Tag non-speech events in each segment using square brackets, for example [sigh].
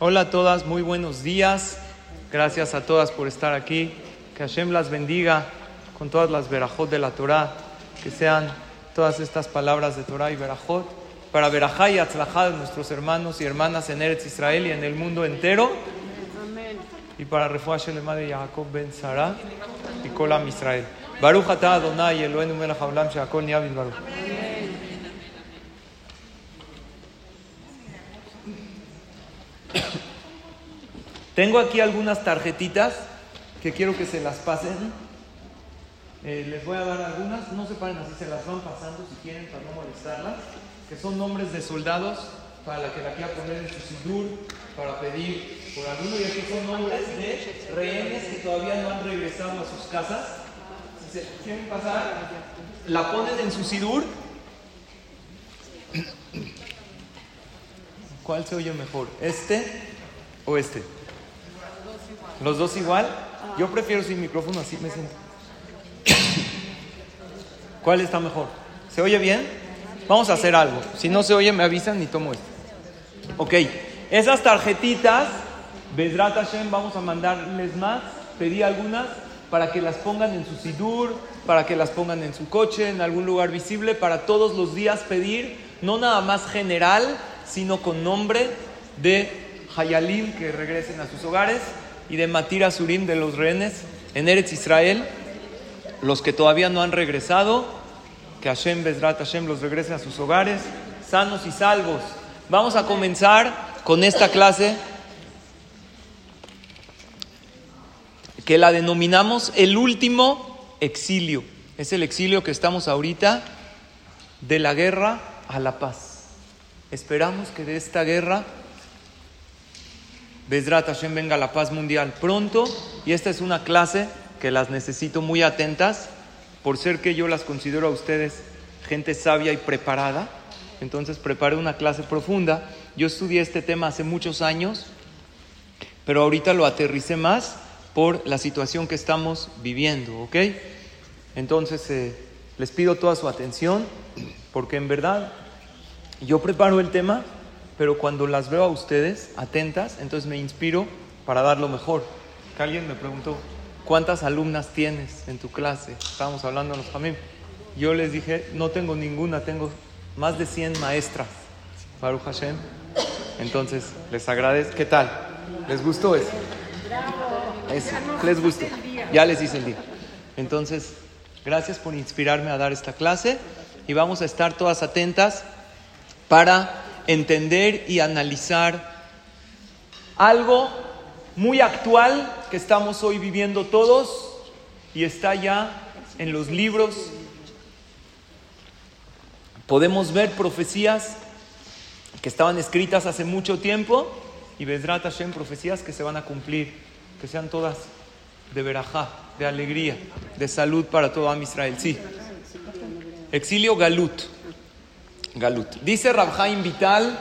Hola a todas, muy buenos días. Gracias a todas por estar aquí. Que Hashem las bendiga con todas las verajot de la Torah. Que sean todas estas palabras de Torah y verajot para verajá y atzlajá de nuestros hermanos y hermanas en Eretz Israel y en el mundo entero. Y para refuah Shelema de Jacob ben Sara y Kolam Israel. Baruch atah Adonai Eloheinu melech haolam she'akol nהיה Tengo aquí algunas tarjetitas que quiero que se las pasen. Eh, les voy a dar algunas, no se paren así, se las van pasando si quieren para no molestarlas, que son nombres de soldados para la que la quiera poner en su sidur, para pedir por alguno, y estos son nombres de rehenes que todavía no han regresado a sus casas. Si se quieren pasar, la ponen en su sidur. ¿Cuál se oye mejor? ¿Este o este? ¿Los dos igual? Yo prefiero sin micrófono, así me siento. [coughs] ¿Cuál está mejor? ¿Se oye bien? Vamos a hacer algo. Si no se oye, me avisan y tomo esto. Ok, esas tarjetitas, Bedrat Hashem, vamos a mandarles más. Pedí algunas para que las pongan en su sidur, para que las pongan en su coche, en algún lugar visible, para todos los días pedir, no nada más general, sino con nombre de Hayalim que regresen a sus hogares y de Matir Asurim de los rehenes en Eretz Israel, los que todavía no han regresado, que Hashem Bezrat Hashem los regrese a sus hogares, sanos y salvos. Vamos a comenzar con esta clase que la denominamos el último exilio. Es el exilio que estamos ahorita de la guerra a la paz. Esperamos que de esta guerra Bezrat Hashem venga la paz mundial pronto y esta es una clase que las necesito muy atentas por ser que yo las considero a ustedes gente sabia y preparada. Entonces preparé una clase profunda. Yo estudié este tema hace muchos años, pero ahorita lo aterricé más por la situación que estamos viviendo, ¿ok? Entonces eh, les pido toda su atención porque en verdad yo preparo el tema pero cuando las veo a ustedes atentas, entonces me inspiro para dar lo mejor. Que alguien me preguntó, ¿cuántas alumnas tienes en tu clase? Estábamos hablando los Jamim. Yo les dije, no tengo ninguna, tengo más de 100 maestras. Baruch Hashem. Entonces, les agradezco. ¿Qué tal? ¿Les gustó eso? Eso, les gustó. Ya les hice el día. Entonces, gracias por inspirarme a dar esta clase y vamos a estar todas atentas para entender y analizar algo muy actual que estamos hoy viviendo todos y está ya en los libros. Podemos ver profecías que estaban escritas hace mucho tiempo y Bedrat Hashem profecías que se van a cumplir, que sean todas de verajá, de alegría, de salud para todo Am Israel. Sí. Exilio Galut. Galut. Dice Rabjaim Vital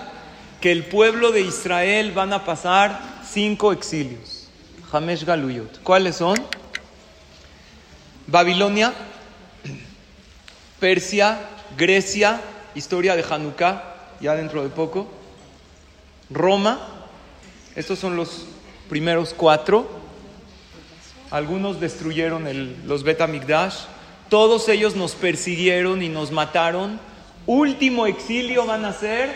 que el pueblo de Israel van a pasar cinco exilios. Hamesh Galuyot. ¿Cuáles son? Babilonia, Persia, Grecia, historia de Hanukkah, ya dentro de poco. Roma, estos son los primeros cuatro. Algunos destruyeron los Betamigdash. Todos ellos nos persiguieron y nos mataron último exilio van a ser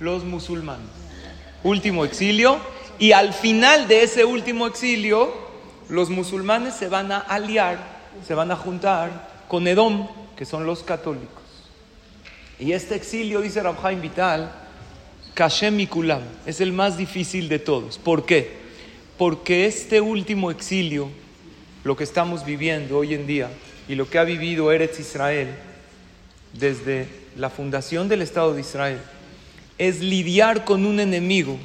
los musulmanes. Último exilio. Y al final de ese último exilio, los musulmanes se van a aliar, se van a juntar con Edom, que son los católicos. Y este exilio, dice Rabjaim Vital, Kashem Kulam, es el más difícil de todos. ¿Por qué? Porque este último exilio, lo que estamos viviendo hoy en día y lo que ha vivido Eretz Israel desde la fundación del Estado de Israel, es lidiar con un enemigo,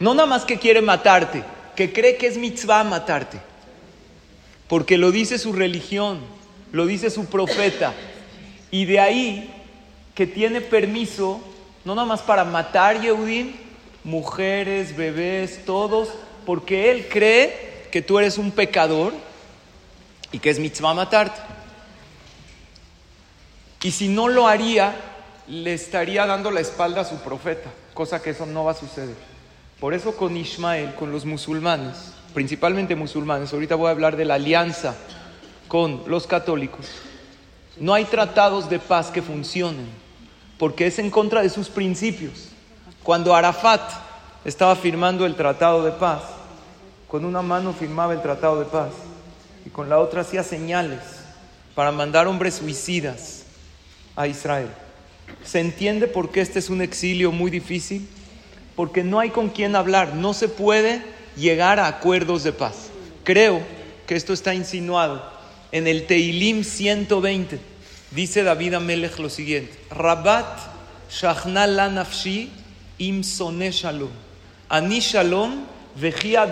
no nada más que quiere matarte, que cree que es mitzvah matarte, porque lo dice su religión, lo dice su profeta, y de ahí que tiene permiso, no nada más para matar Yehudim, mujeres, bebés, todos, porque él cree que tú eres un pecador y que es mitzvah matarte. Y si no lo haría, le estaría dando la espalda a su profeta. cosa que eso no va a suceder. Por eso con Ismael, con los musulmanes, principalmente musulmanes, ahorita voy a hablar de la alianza con los católicos, no hay tratados de paz que funcionen, porque es en contra de sus principios. Cuando Arafat estaba firmando el tratado de paz, con una mano firmaba el tratado de paz y con la otra hacía señales para mandar hombres suicidas a Israel. ¿Se entiende por qué este es un exilio muy difícil? Porque no hay con quién hablar, no se puede llegar a acuerdos de paz. Creo que esto está insinuado en el Teilim 120. Dice David Amelech lo siguiente: Rabat shachna la nafshi im shalom. Ani shalom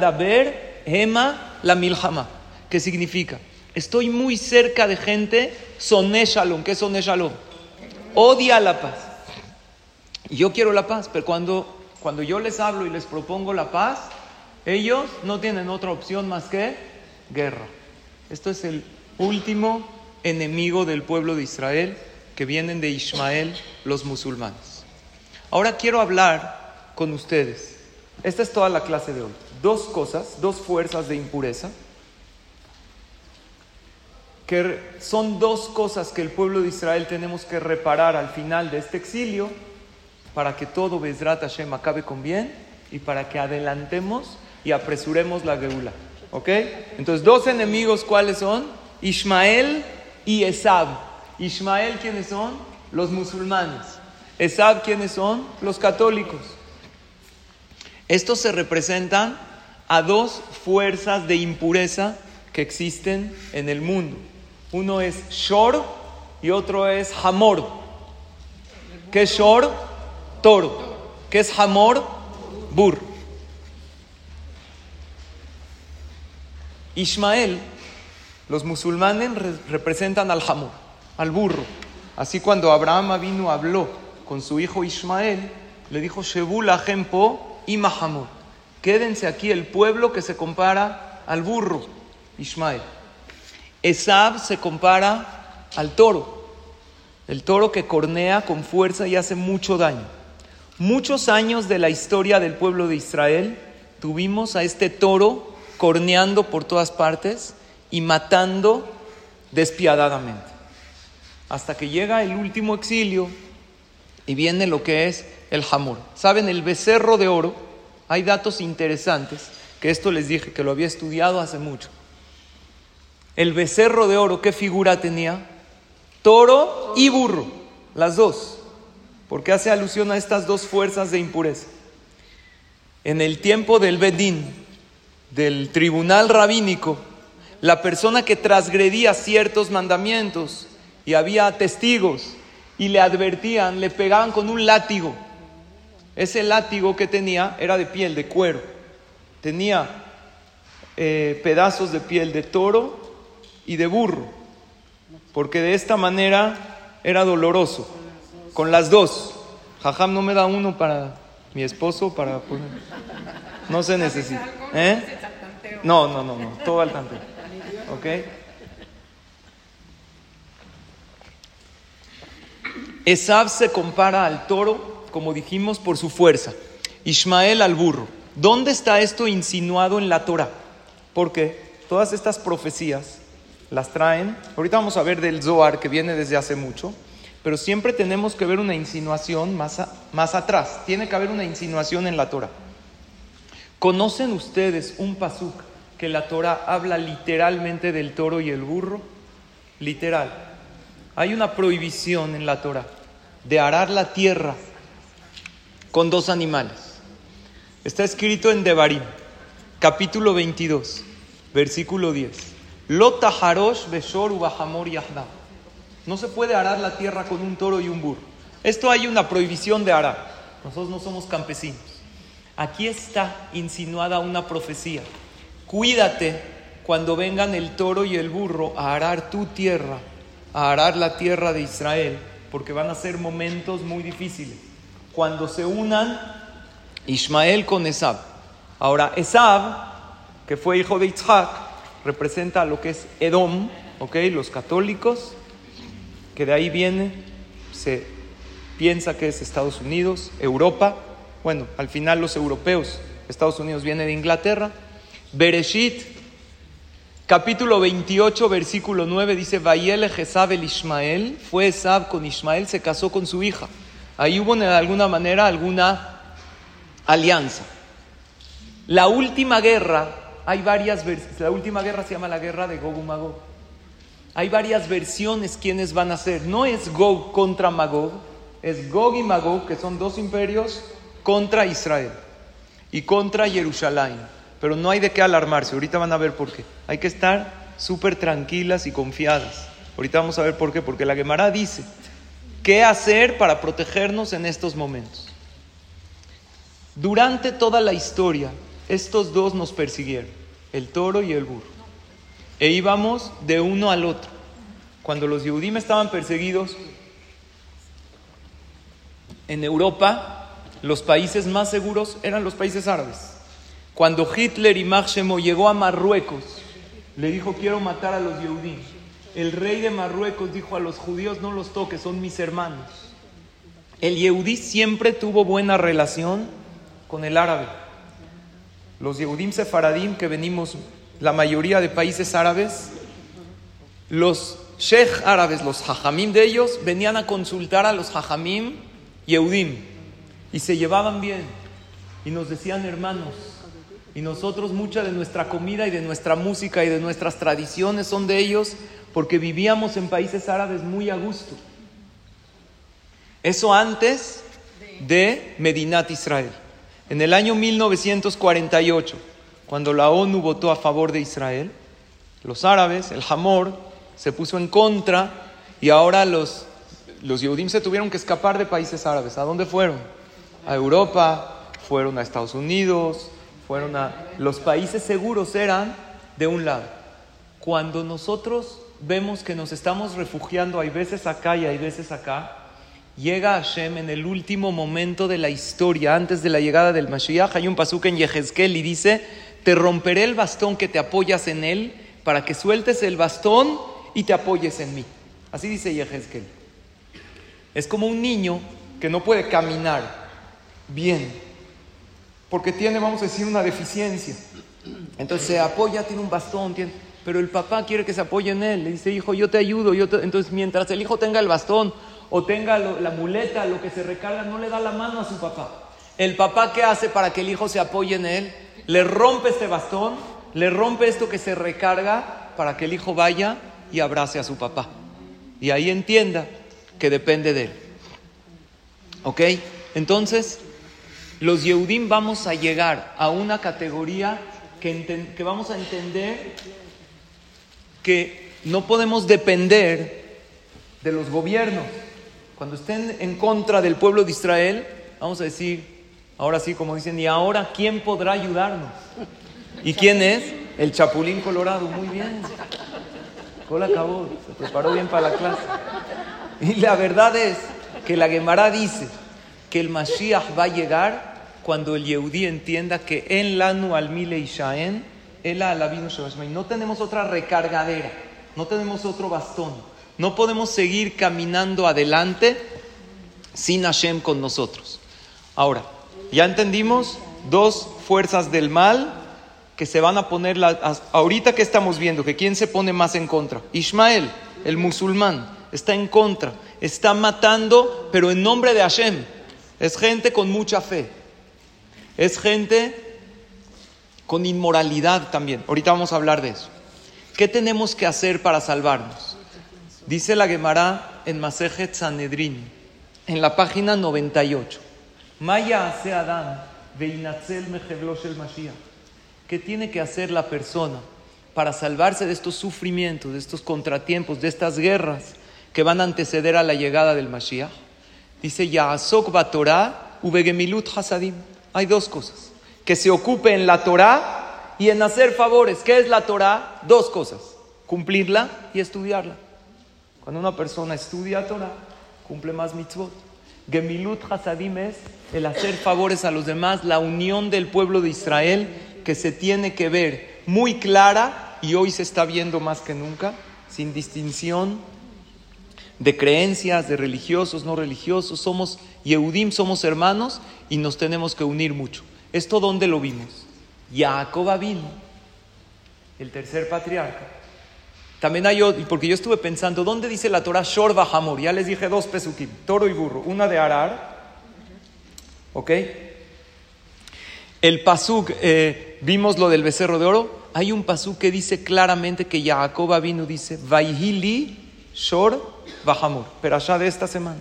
daber hema la milhama. ¿Qué significa? Estoy muy cerca de gente soné shalom. ¿Qué es? Odia la paz. Yo quiero la paz, pero cuando, cuando yo les hablo y les propongo la paz, ellos no tienen otra opción más que guerra. Esto es el último enemigo del pueblo de Israel que vienen de Ismael los musulmanes. Ahora quiero hablar con ustedes. Esta es toda la clase de hoy. Dos cosas, dos fuerzas de impureza que son dos cosas que el pueblo de Israel tenemos que reparar al final de este exilio para que todo Bezrat Hashem acabe con bien y para que adelantemos y apresuremos la Geula. ¿Ok? Entonces, dos enemigos, ¿cuáles son? Ismael y Esab. Ismael, ¿quiénes son? Los musulmanes. Esab, ¿quiénes son? Los católicos. Estos se representan a dos fuerzas de impureza que existen en el mundo. Uno es Shor y otro es Hamor. ¿Qué es Shor? Toro. ¿Qué es Hamor? Bur. Ismael, los musulmanes representan al Hamor, al burro. Así cuando Abraham vino habló con su hijo Ismael, le dijo Shebul Jempo y Mahamor. Quédense aquí el pueblo que se compara al burro, Ismael. Esab se compara al toro, el toro que cornea con fuerza y hace mucho daño. Muchos años de la historia del pueblo de Israel tuvimos a este toro corneando por todas partes y matando despiadadamente. Hasta que llega el último exilio y viene lo que es el jamor. ¿Saben? El becerro de oro, hay datos interesantes, que esto les dije que lo había estudiado hace mucho. El becerro de oro, ¿qué figura tenía? Toro y burro, las dos, porque hace alusión a estas dos fuerzas de impureza. En el tiempo del Bedín, del tribunal rabínico, la persona que transgredía ciertos mandamientos y había testigos y le advertían, le pegaban con un látigo. Ese látigo que tenía era de piel, de cuero. Tenía eh, pedazos de piel de toro y de burro, porque de esta manera era doloroso. Con las dos. Jajam no me da uno para mi esposo, para... No se necesita. ¿Eh? No, no, no, no, todo al tanto. ¿Ok? Esab se compara al toro, como dijimos, por su fuerza. Ismael al burro. ¿Dónde está esto insinuado en la Torah? Porque todas estas profecías las traen. Ahorita vamos a ver del Zohar que viene desde hace mucho, pero siempre tenemos que ver una insinuación más, más atrás. Tiene que haber una insinuación en la Torah. ¿Conocen ustedes un pasuk que la Torah habla literalmente del toro y el burro? Literal. Hay una prohibición en la Torah de arar la tierra con dos animales. Está escrito en Devarim, capítulo 22, versículo 10. No se puede arar la tierra con un toro y un burro. Esto hay una prohibición de arar. Nosotros no somos campesinos. Aquí está insinuada una profecía. Cuídate cuando vengan el toro y el burro a arar tu tierra, a arar la tierra de Israel, porque van a ser momentos muy difíciles. Cuando se unan Ismael con Esab. Ahora, Esab, que fue hijo de Isaac, representa lo que es Edom, ¿ok? Los católicos, que de ahí viene, se piensa que es Estados Unidos, Europa, bueno, al final los europeos, Estados Unidos viene de Inglaterra. Bereshit, capítulo 28, versículo 9, dice, Vayele Jesab el Ismael, fue Esab con Ismael, se casó con su hija. Ahí hubo de alguna manera alguna alianza. La última guerra, hay varias versiones, la última guerra se llama la guerra de Gog y Magog. Hay varias versiones quiénes van a ser. No es Gog contra Magog, es Gog y Magog, que son dos imperios contra Israel y contra Jerusalén. Pero no hay de qué alarmarse, ahorita van a ver por qué. Hay que estar súper tranquilas y confiadas. Ahorita vamos a ver por qué, porque la Gemara dice, ¿qué hacer para protegernos en estos momentos? Durante toda la historia, estos dos nos persiguieron, el toro y el burro. E íbamos de uno al otro. Cuando los Yehudim estaban perseguidos en Europa, los países más seguros eran los países árabes. Cuando Hitler y Máximo llegó a Marruecos, le dijo, quiero matar a los Yehudim. El rey de Marruecos dijo a los judíos, no los toques, son mis hermanos. El Yehudí siempre tuvo buena relación con el árabe. Los Yehudim Sefaradim, que venimos la mayoría de países árabes, los sheikh árabes, los hajamim de ellos, venían a consultar a los hajamim Yehudim y se llevaban bien y nos decían hermanos. Y nosotros mucha de nuestra comida y de nuestra música y de nuestras tradiciones son de ellos porque vivíamos en países árabes muy a gusto. Eso antes de Medinat Israel. En el año 1948, cuando la ONU votó a favor de Israel, los árabes, el Hamor, se puso en contra y ahora los, los Yehudim se tuvieron que escapar de países árabes. ¿A dónde fueron? a Europa, fueron a Estados Unidos, fueron a... Los países seguros eran de un lado. Cuando nosotros vemos que nos estamos refugiando, hay veces acá y hay veces acá, llega Hashem en el último momento de la historia, antes de la llegada del Mashiach, hay un pasuk en Yehezkel y dice, te romperé el bastón que te apoyas en él para que sueltes el bastón y te apoyes en mí. Así dice Yehezkel. Es como un niño que no puede caminar, bien, porque tiene, vamos a decir, una deficiencia. Entonces se apoya, tiene un bastón, tiene, pero el papá quiere que se apoye en él. Le dice, hijo, yo te ayudo. Yo Entonces, mientras el hijo tenga el bastón o tenga la muleta, lo que se recarga, no le da la mano a su papá. El papá, ¿qué hace para que el hijo se apoye en él? Le rompe este bastón, le rompe esto que se recarga para que el hijo vaya y abrace a su papá. Y ahí entienda que depende de él. ¿Ok? Entonces, los Yehudim vamos a llegar a una categoría que, que vamos a entender que no podemos depender de los gobiernos. Cuando estén en contra del pueblo de Israel, vamos a decir, ahora sí, como dicen, y ahora, ¿quién podrá ayudarnos? ¿Y quién es? El Chapulín Colorado, muy bien. Cola acabó, se preparó bien para la clase. Y la verdad es que la Gemara dice que el Mashiach va a llegar cuando el Yehudí entienda que en la al mile ishaen, no tenemos otra recargadera, no tenemos otro bastón, no podemos seguir caminando adelante sin Hashem con nosotros. Ahora, ya entendimos dos fuerzas del mal que se van a poner, ahorita que estamos viendo, que quién se pone más en contra. Ismael, el musulmán, está en contra, está matando, pero en nombre de Hashem. Es gente con mucha fe. Es gente con inmoralidad también. Ahorita vamos a hablar de eso. ¿Qué tenemos que hacer para salvarnos? Dice la Gemara en Masejet Sanedrin, en la página 98. Maya hace Adán, el Mashiach. ¿Qué tiene que hacer la persona para salvarse de estos sufrimientos, de estos contratiempos, de estas guerras que van a anteceder a la llegada del Mashiach? Dice Yaasok Batorah ubegemilut hasadim. Hay dos cosas. Que se ocupe en la Torah y en hacer favores. ¿Qué es la Torah? Dos cosas. Cumplirla y estudiarla. Cuando una persona estudia Torah, cumple más mitzvot. Gemilut Hasadim es el hacer favores a los demás, la unión del pueblo de Israel que se tiene que ver muy clara y hoy se está viendo más que nunca, sin distinción de creencias, de religiosos, no religiosos, somos Yehudim, somos hermanos y nos tenemos que unir mucho. ¿Esto dónde lo vimos? Jacob vino, el tercer patriarca. También hay otro, porque yo estuve pensando, ¿dónde dice la Torah Shor Hamor? Ya les dije dos pesukim, toro y burro, una de Arar, ¿ok? El pasuk, eh, vimos lo del becerro de oro, hay un pasuk que dice claramente que Jacob vino, dice, Vaihili Shor Bahamur, pero allá de esta semana.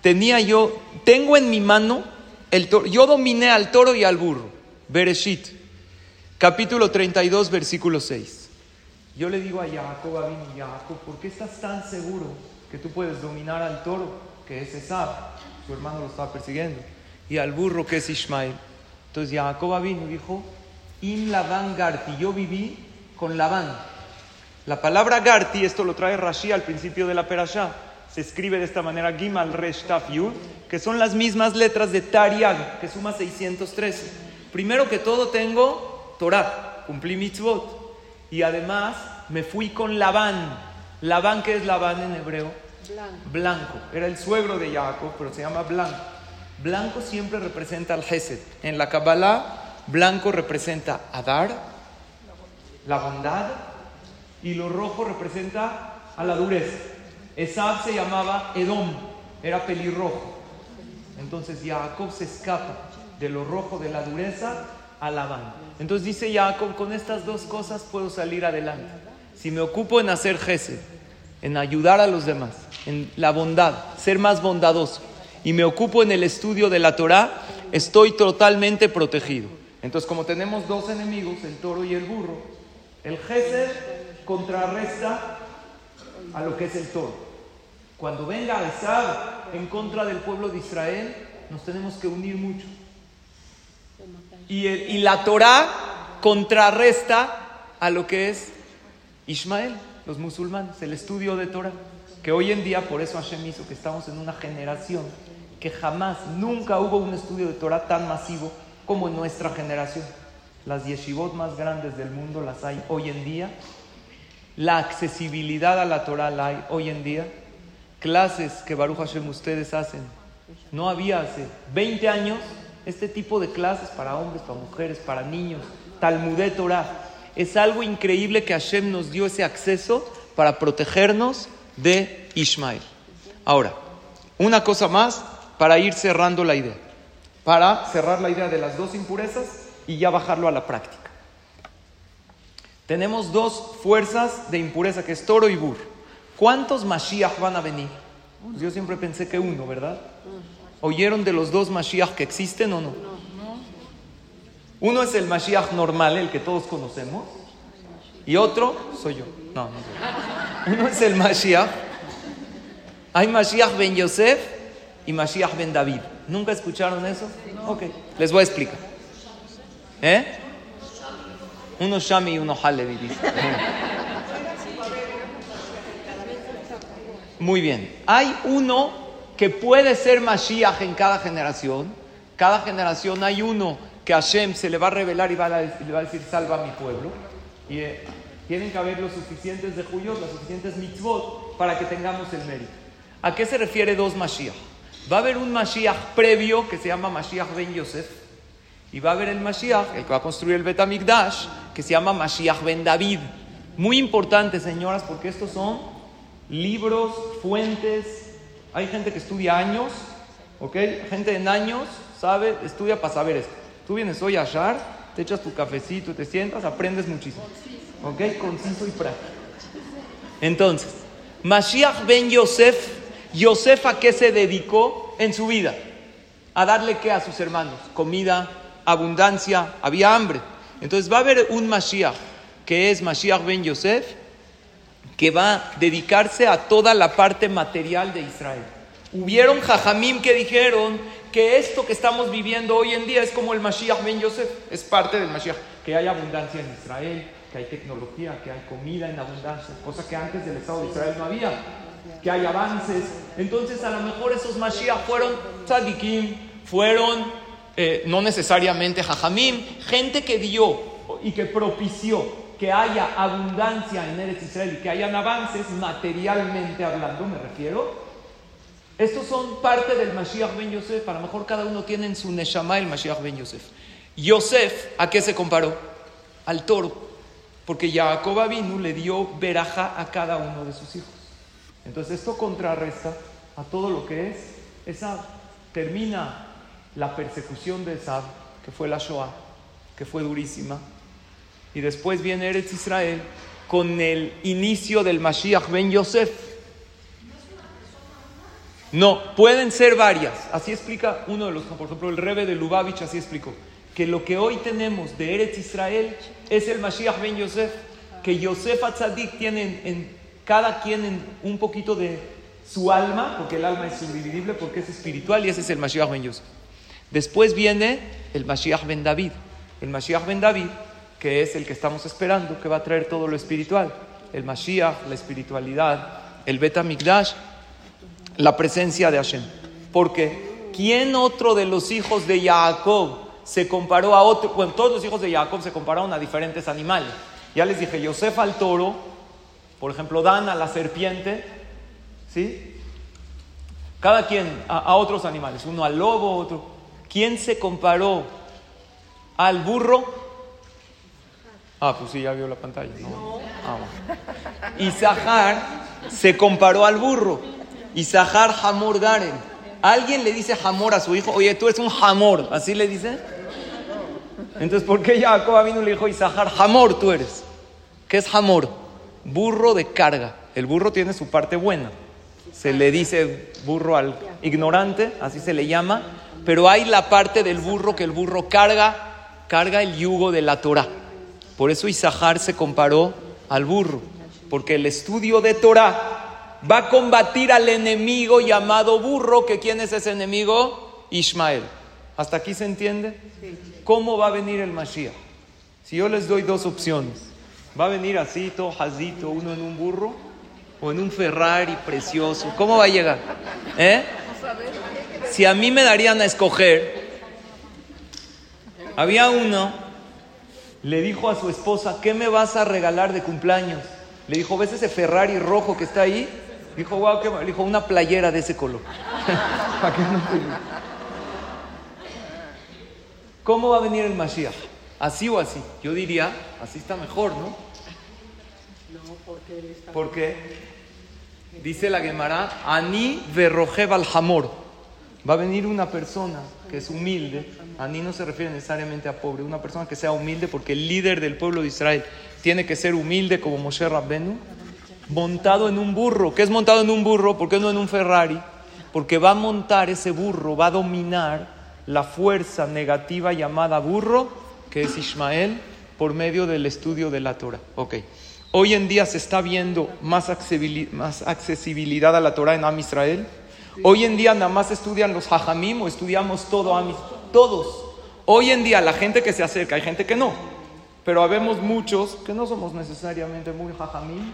Tenía yo, tengo en mi mano el toro, yo dominé al toro y al burro. Bereshit, capítulo 32, versículo 6. Yo le digo a Jacob, a Jacob, ¿por qué estás tan seguro que tú puedes dominar al toro, que es Esab? Su hermano lo estaba persiguiendo. Y al burro, que es Ishmael. Entonces Jacob y dijo, In Laban Garti, yo viví con Labán. La palabra Garti, esto lo trae Rashi al principio de la Perashá, se escribe de esta manera Gimal Resh Taf Yud, que son las mismas letras de Tariag, que suma 613. Primero que todo tengo Torah, cumplí mitzvot, y además me fui con Labán. Labán, ¿qué es Labán en hebreo? Blanco. Blanco. Era el suegro de Jacob, pero se llama blanco. Blanco siempre representa al Gesed. En la Kabbalah, blanco representa Adar, la bondad, y lo rojo representa a la dureza. Esab se llamaba Edom, era pelirrojo. Entonces Jacob se escapa de lo rojo, de la dureza, a la banda. Entonces dice Jacob, con estas dos cosas puedo salir adelante. Si me ocupo en hacer gesed, en ayudar a los demás, en la bondad, ser más bondadoso, y me ocupo en el estudio de la Torah, estoy totalmente protegido. Entonces, como tenemos dos enemigos, el toro y el burro, el gesed contrarresta a lo que es el toro. Cuando venga estar en contra del pueblo de Israel, nos tenemos que unir mucho. Y, y la Torah contrarresta a lo que es Ismael, los musulmanes, el estudio de Torah. Que hoy en día, por eso Hashem hizo que estamos en una generación que jamás, nunca hubo un estudio de Torah tan masivo como en nuestra generación. Las yeshivot más grandes del mundo las hay hoy en día la accesibilidad a la Torah la hay hoy en día. Clases que Baruch Hashem ustedes hacen. No había hace 20 años este tipo de clases para hombres, para mujeres, para niños. Talmudé Torah. Es algo increíble que Hashem nos dio ese acceso para protegernos de Ishmael. Ahora, una cosa más para ir cerrando la idea. Para cerrar la idea de las dos impurezas y ya bajarlo a la práctica. Tenemos dos fuerzas de impureza, que es toro y burro. ¿Cuántos Mashiach van a venir? Yo siempre pensé que uno, ¿verdad? ¿Oyeron de los dos Mashiach que existen o no? Uno es el Mashiach normal, el que todos conocemos, y otro soy yo. No, no soy Uno es el Mashiach. Hay Mashiach ben Yosef y Mashiach ben David. ¿Nunca escucharon eso? Ok, les voy a explicar. ¿Eh? Uno Shami y uno Halevi, Muy bien. Hay uno que puede ser Mashiach en cada generación. Cada generación hay uno que Hashem se le va a revelar y va a, le va a decir, salva a mi pueblo. Y eh, tienen que haber los suficientes de Juyos, los suficientes mitzvot para que tengamos el mérito. ¿A qué se refiere dos Mashiach? Va a haber un Mashiach previo que se llama Mashiach ben Yosef y va a haber el Mashiach, el que va a construir el Betamikdash, que se llama Mashiach ben David. Muy importante, señoras, porque estos son libros, fuentes. Hay gente que estudia años, ¿ok? Gente en años sabe, estudia para saber esto. Tú vienes hoy a Shar, te echas tu cafecito, te sientas, aprendes muchísimo. ¿Ok? Conciso y práctico. Entonces, Mashiach ben Yosef, Yosef a qué se dedicó en su vida? A darle qué a sus hermanos? Comida, abundancia, había hambre. Entonces va a haber un Mashiach, que es Mashiach ben Yosef, que va a dedicarse a toda la parte material de Israel. Hubieron jajamim que dijeron que esto que estamos viviendo hoy en día es como el Mashiach ben Yosef, es parte del Mashiach, que hay abundancia en Israel, que hay tecnología, que hay comida en abundancia, cosa que antes del Estado de Israel no había, que hay avances. Entonces a lo mejor esos Mashiach fueron tzadikim, fueron eh, no necesariamente jajamim, gente que dio y que propició que haya abundancia en Eretz Israel y que hayan avances materialmente hablando, me refiero. Estos son parte del Mashiach ben Yosef. A lo mejor cada uno tiene en su Neshama el Mashiach ben Yosef. Yosef, ¿a qué se comparó? Al toro. Porque Jacob vino le dio veraja a cada uno de sus hijos. Entonces esto contrarresta a todo lo que es esa Termina la persecución de Esab, que fue la Shoah, que fue durísima. Y después viene Eretz Israel con el inicio del Mashiach ben Yosef. No, pueden ser varias. Así explica uno de los, por ejemplo, el Rebe de Lubavitch así explicó. Que lo que hoy tenemos de Eretz Israel es el Mashiach ben Yosef. Que Yosef Atzadik tiene en, cada quien en un poquito de su alma, porque el alma es indivisible, porque es espiritual y ese es el Mashiach ben Yosef. Después viene el Mashiach ben David. El Mashiach ben David que es el que estamos esperando, que va a traer todo lo espiritual, el Mashiach, la espiritualidad, el Bet Mikdash, la presencia de Hashem. Porque ¿quién otro de los hijos de Jacob se comparó a otro? Bueno, todos los hijos de Jacob se compararon a diferentes animales. Ya les dije, Yosef al toro, por ejemplo, Dan a la serpiente, ¿sí? Cada quien a, a otros animales, uno al lobo, otro. ¿Quién se comparó al burro? Ah, pues sí, ya vio la pantalla. No. Ah, se comparó al burro. Isahar Hamor Garen. ¿Alguien le dice Hamor a su hijo? Oye, tú eres un Hamor. ¿Así le dice? Entonces, ¿por qué Jacob vino y le dijo Isahar Hamor tú eres? ¿Qué es Hamor? Burro de carga. El burro tiene su parte buena. Se le dice burro al ignorante, así se le llama. Pero hay la parte del burro que el burro carga, carga el yugo de la Torah. Por eso Isahar se comparó al burro, porque el estudio de Torah va a combatir al enemigo llamado burro, que quién es ese enemigo? Ismael. ¿Hasta aquí se entiende? ¿Cómo va a venir el Mashiach? Si yo les doy dos opciones, ¿va a venir así, todo jazito, uno en un burro o en un Ferrari precioso? ¿Cómo va a llegar? ¿Eh? Si a mí me darían a escoger, había uno le dijo a su esposa, ¿qué me vas a regalar de cumpleaños? Le dijo, ¿ves ese Ferrari rojo que está ahí? Dijo, wow, ¿qué? Le dijo, una playera de ese color. [laughs] ¿Cómo va a venir el Mashiach? ¿Así o así? Yo diría, así está mejor, ¿no? No, porque... Porque dice la Gemara, Ani verrojev al hamor. Va a venir una persona que es humilde, Ani no se refiere necesariamente a pobre, una persona que sea humilde porque el líder del pueblo de Israel tiene que ser humilde como Moshe Rabbenu, montado en un burro. ¿Qué es montado en un burro? ¿Por qué no en un Ferrari? Porque va a montar ese burro, va a dominar la fuerza negativa llamada burro, que es Ismael, por medio del estudio de la Torah. Ok. Hoy en día se está viendo más accesibilidad a la Torah en Am Israel Hoy en día nada más estudian los hajamim o estudiamos todo a todos. Hoy en día la gente que se acerca, hay gente que no, pero habemos muchos que no somos necesariamente muy hajamim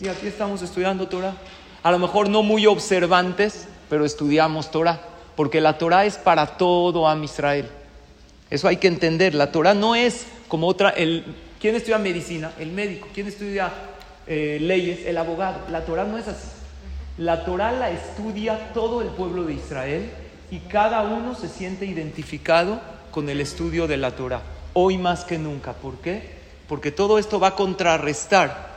y aquí estamos estudiando Torah. A lo mejor no muy observantes, pero estudiamos Torah, porque la Torah es para todo a Israel. Eso hay que entender. La Torah no es como otra. El, ¿Quién estudia medicina? El médico. ¿Quién estudia eh, leyes? El abogado. La Torah no es así. La Torah la estudia todo el pueblo de Israel y cada uno se siente identificado con el estudio de la Torah. Hoy más que nunca. ¿Por qué? Porque todo esto va a contrarrestar,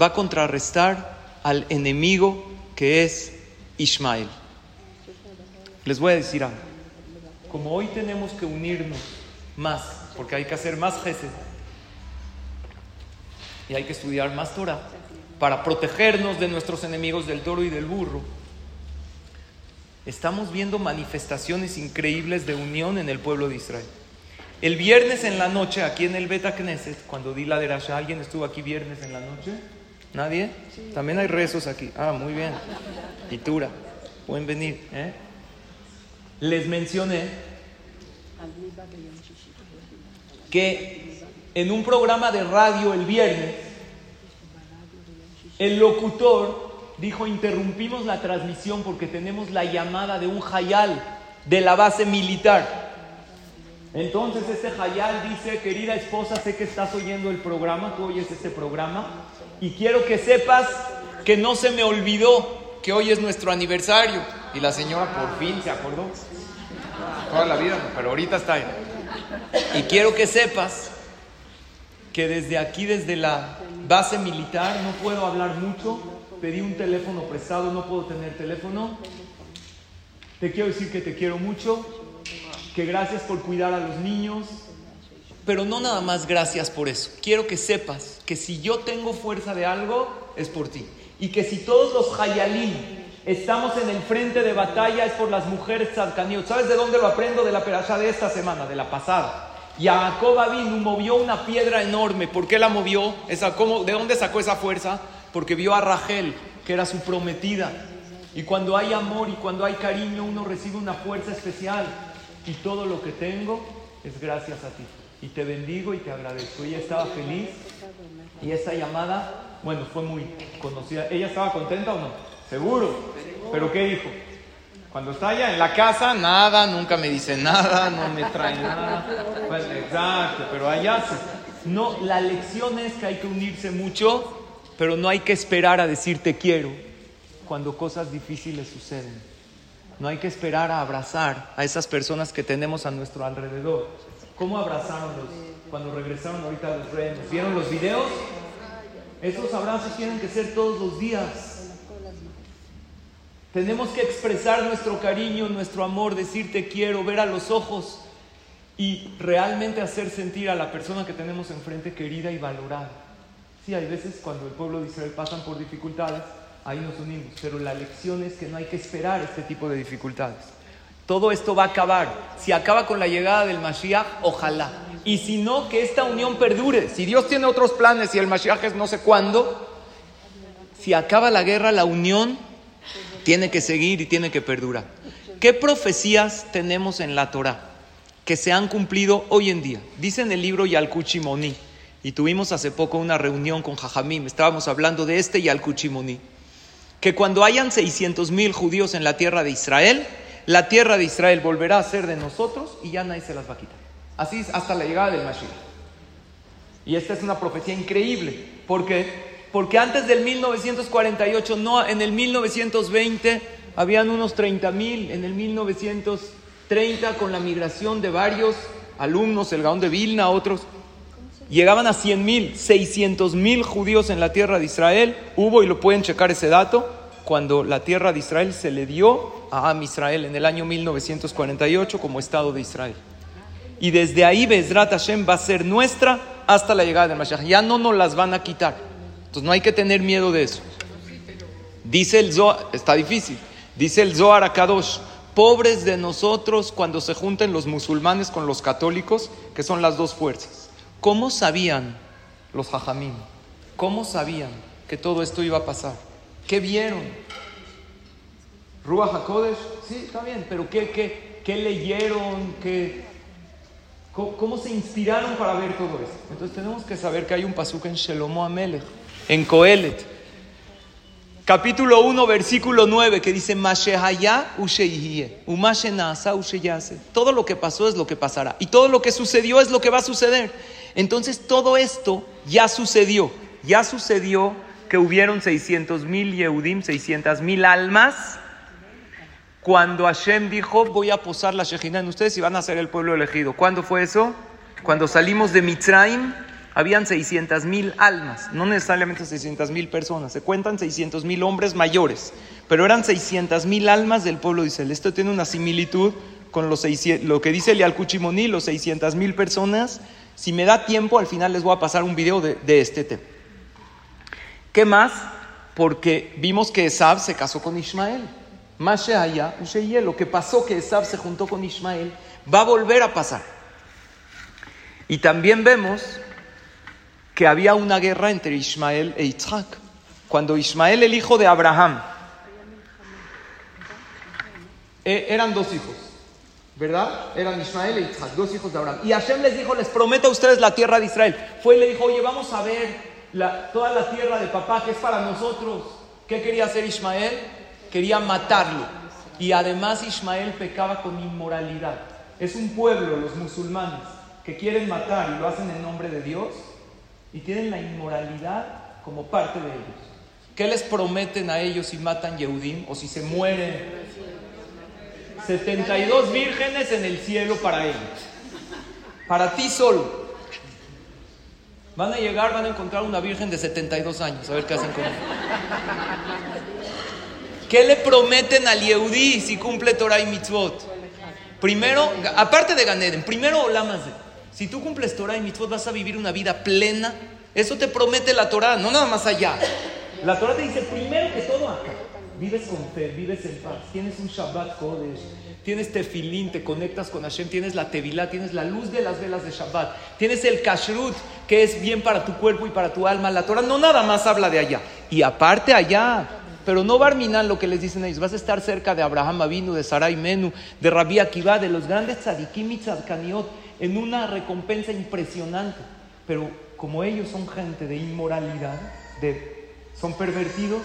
va a contrarrestar al enemigo que es Ismael. Les voy a decir algo. Como hoy tenemos que unirnos más, porque hay que hacer más gesed y hay que estudiar más Torah, para protegernos de nuestros enemigos del toro y del burro. Estamos viendo manifestaciones increíbles de unión en el pueblo de Israel. El viernes en la noche, aquí en el Beta Knesset, cuando di la derasha, ¿alguien estuvo aquí viernes en la noche? ¿Nadie? También hay rezos aquí. Ah, muy bien. Itura, pueden venir. ¿eh? Les mencioné que en un programa de radio el viernes el locutor dijo, interrumpimos la transmisión porque tenemos la llamada de un hayal de la base militar. Entonces este Hayal dice, querida esposa, sé que estás oyendo el programa, tú oyes este programa, y quiero que sepas que no se me olvidó que hoy es nuestro aniversario. Y la señora por fin se acordó. Toda la vida, pero ahorita está ahí. Y quiero que sepas que desde aquí, desde la base militar, no puedo hablar mucho. Pedí un teléfono prestado, no puedo tener teléfono. Te quiero decir que te quiero mucho, que gracias por cuidar a los niños, pero no nada más gracias por eso. Quiero que sepas que si yo tengo fuerza de algo, es por ti. Y que si todos los hayalim estamos en el frente de batalla, es por las mujeres tzadkaniot. ¿Sabes de dónde lo aprendo? De la perasha de esta semana, de la pasada. Jacob vino, movió una piedra enorme. ¿Por qué la movió? Esa, ¿cómo, ¿De dónde sacó esa fuerza? Porque vio a Rachel, que era su prometida. Y cuando hay amor y cuando hay cariño, uno recibe una fuerza especial. Y todo lo que tengo es gracias a ti. Y te bendigo y te agradezco. Ella estaba feliz. Y esta llamada, bueno, fue muy conocida. ¿Ella estaba contenta o no? Seguro. ¿Pero qué dijo? Cuando está allá en la casa, nada, nunca me dice nada, no me trae nada. Pues, exacto, pero allá No, la lección es que hay que unirse mucho, pero no hay que esperar a decir te quiero cuando cosas difíciles suceden. No hay que esperar a abrazar a esas personas que tenemos a nuestro alrededor. ¿Cómo abrazaron cuando regresaron ahorita a los renos? ¿Vieron los videos? Esos abrazos tienen que ser todos los días. Tenemos que expresar nuestro cariño, nuestro amor, decir te quiero, ver a los ojos y realmente hacer sentir a la persona que tenemos enfrente querida y valorada. Sí, hay veces cuando el pueblo de Israel pasan por dificultades, ahí nos unimos, pero la lección es que no hay que esperar este tipo de dificultades. Todo esto va a acabar. Si acaba con la llegada del Mashiach, ojalá. Y si no, que esta unión perdure. Si Dios tiene otros planes y el Mashiach es no sé cuándo, si acaba la guerra, la unión tiene que seguir y tiene que perdurar. ¿Qué profecías tenemos en la Torah que se han cumplido hoy en día? Dice en el libro Yalkuchimoni, y tuvimos hace poco una reunión con Jajamim, estábamos hablando de este Yalkuchimoni, que cuando hayan 600 mil judíos en la tierra de Israel, la tierra de Israel volverá a ser de nosotros y ya nadie se las va a quitar. Así es hasta la llegada del Mashiach. Y esta es una profecía increíble, porque porque antes del 1948, no, en el 1920 habían unos 30 mil, en el 1930 con la migración de varios alumnos, el Gaón de Vilna, otros, llegaban a 100 mil, 600 mil judíos en la tierra de Israel, hubo, y lo pueden checar ese dato, cuando la tierra de Israel se le dio a Am Israel en el año 1948 como Estado de Israel. Y desde ahí Bezrat Hashem va a ser nuestra hasta la llegada del Mashiach. Ya no nos las van a quitar. Entonces no hay que tener miedo de eso. Dice el Zohar, está difícil, dice el Zohar Akadosh, pobres de nosotros cuando se junten los musulmanes con los católicos, que son las dos fuerzas. ¿Cómo sabían los hajamim? ¿Cómo sabían que todo esto iba a pasar? ¿Qué vieron? Ruach HaKodesh, sí, está bien, pero ¿qué, qué, qué leyeron? ¿Qué, cómo, se inspiraron para ver todo esto? Entonces tenemos que saber que hay un pasuk en Shelomo Amelech en Coelet. Capítulo 1, versículo 9, que dice, Todo lo que pasó es lo que pasará. Y todo lo que sucedió es lo que va a suceder. Entonces todo esto ya sucedió. Ya sucedió que hubieron 600 mil Yehudim, 600 mil almas, cuando Hashem dijo, voy a posar la Shejina en ustedes y van a ser el pueblo elegido. ¿Cuándo fue eso? Cuando salimos de Mitzrayim habían 600 mil almas, no necesariamente 600 mil personas, se cuentan 600 mil hombres mayores, pero eran 600 mil almas del pueblo de Israel. Esto tiene una similitud con los lo que dice el Cuchimoní, los 600 mil personas. Si me da tiempo, al final les voy a pasar un video de, este tema. ¿Qué más? Porque vimos que Esab se casó con Ismael. Más allá, lo que pasó que Esab se juntó con Ismael, va a volver a pasar. Y también vemos que había una guerra entre Ismael e Isaac. Cuando Ismael, el hijo de Abraham, eh, eran dos hijos, ¿verdad? Eran Ismael e Isaac, dos hijos de Abraham. Y Hashem les dijo, les prometo a ustedes la tierra de Israel. Fue y le dijo, oye, vamos a ver toda la tierra de papá que es para nosotros. ¿Qué quería hacer Ismael? Quería matarlo. Y además Ismael pecaba con inmoralidad. es un pueblo, los musulmanes, que quieren matar y lo hacen en nombre de Dios y tienen la inmoralidad como parte de ellos. ¿Qué les prometen a ellos si matan Yehudim o si se mueren? 72 vírgenes en el cielo para ellos. Para ti solo. Van a llegar, van a encontrar una virgen de 72 años, a ver qué hacen con ella. ¿Qué le prometen al Yehudí si cumple Torah y Mitzvot? Primero, aparte de Ganeden, primero Olamazé. Si tú cumples Torah y Mitzvot vas a vivir una vida plena. Eso te promete la Torah, no nada más allá. La Torah te dice primero que todo acá. Vives con fe, vives en paz, tienes un Shabbat Kodesh, tienes tefilín, te conectas con Hashem, tienes la tevilá, tienes la luz de las velas de Shabbat, tienes el kashrut, que es bien para tu cuerpo y para tu alma. La Torah no nada más habla de allá. Y aparte allá, pero no Barminan lo que les dicen ellos. Vas a estar cerca de Abraham Avinu, de Sarai Menu, de Rabbi Akiva, de los grandes tzadikim y tzadkaniot, en una recompensa impresionante. Pero como ellos son gente de inmoralidad, de, son pervertidos,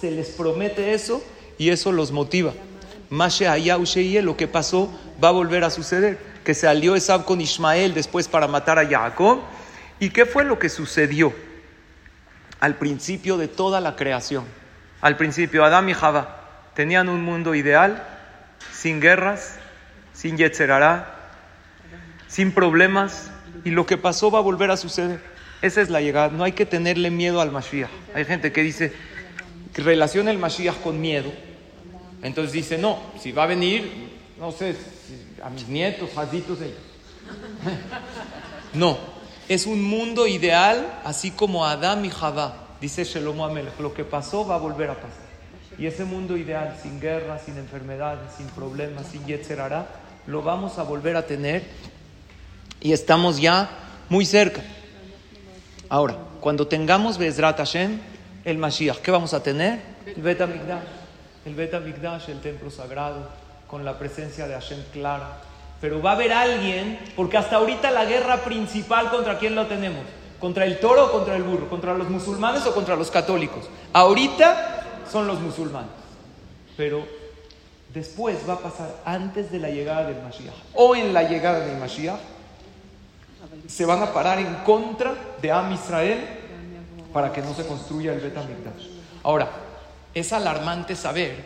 se les promete eso y eso los motiva. Mashe lo que pasó va a volver a suceder. Que se alió Esab con Ismael después para matar a Jacob. ¿Y qué fue lo que sucedió al principio de toda la creación? Al principio, Adán y Java tenían un mundo ideal, sin guerras, sin yetzerará, sin problemas, y lo que pasó va a volver a suceder. Esa es la llegada. No hay que tenerle miedo al Mashiach. Hay gente que dice que relaciona el Mashiach con miedo. Entonces dice, no, si va a venir, no sé, a mis nietos, jazitos ellos. [laughs] no, es un mundo ideal, así como Adán y Java. Dice Shelomo Amelech, lo que pasó va a volver a pasar. Y ese mundo ideal, sin guerra, sin enfermedades, sin problemas, sin yetzerará, lo vamos a volver a tener y estamos ya muy cerca. Ahora, cuando tengamos Bezrat Hashem, el Mashiach, ¿qué vamos a tener? El Bet El Bet el templo sagrado, con la presencia de Hashem clara. Pero va a haber alguien, porque hasta ahorita la guerra principal, ¿contra quién lo tenemos? ¿Contra el toro o contra el burro? ¿Contra los musulmanes o contra los católicos? Ahorita son los musulmanes. Pero después va a pasar antes de la llegada del Mashiach o en la llegada del Mashiach, se van a parar en contra de Am Israel para que no se construya el Bet Ahora, es alarmante saber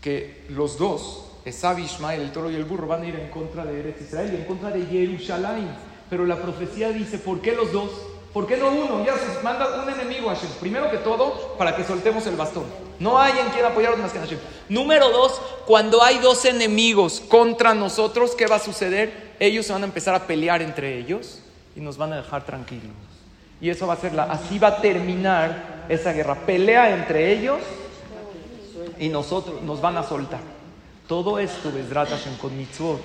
que los dos, Esab Ismael, el toro y el burro, van a ir en contra de Eretz Israel y en contra de Jerusalén pero la profecía dice, ¿por qué los dos? ¿Por qué no uno? Ya se manda un enemigo a Hashem. Primero que todo, para que soltemos el bastón. No hay en quien apoyarnos más que en Hashem. Número dos, cuando hay dos enemigos contra nosotros, ¿qué va a suceder? Ellos se van a empezar a pelear entre ellos y nos van a dejar tranquilos. Y eso va a ser así va a terminar esa guerra. Pelea entre ellos y nosotros nos van a soltar. Todo esto, Hashem, con mitzvot,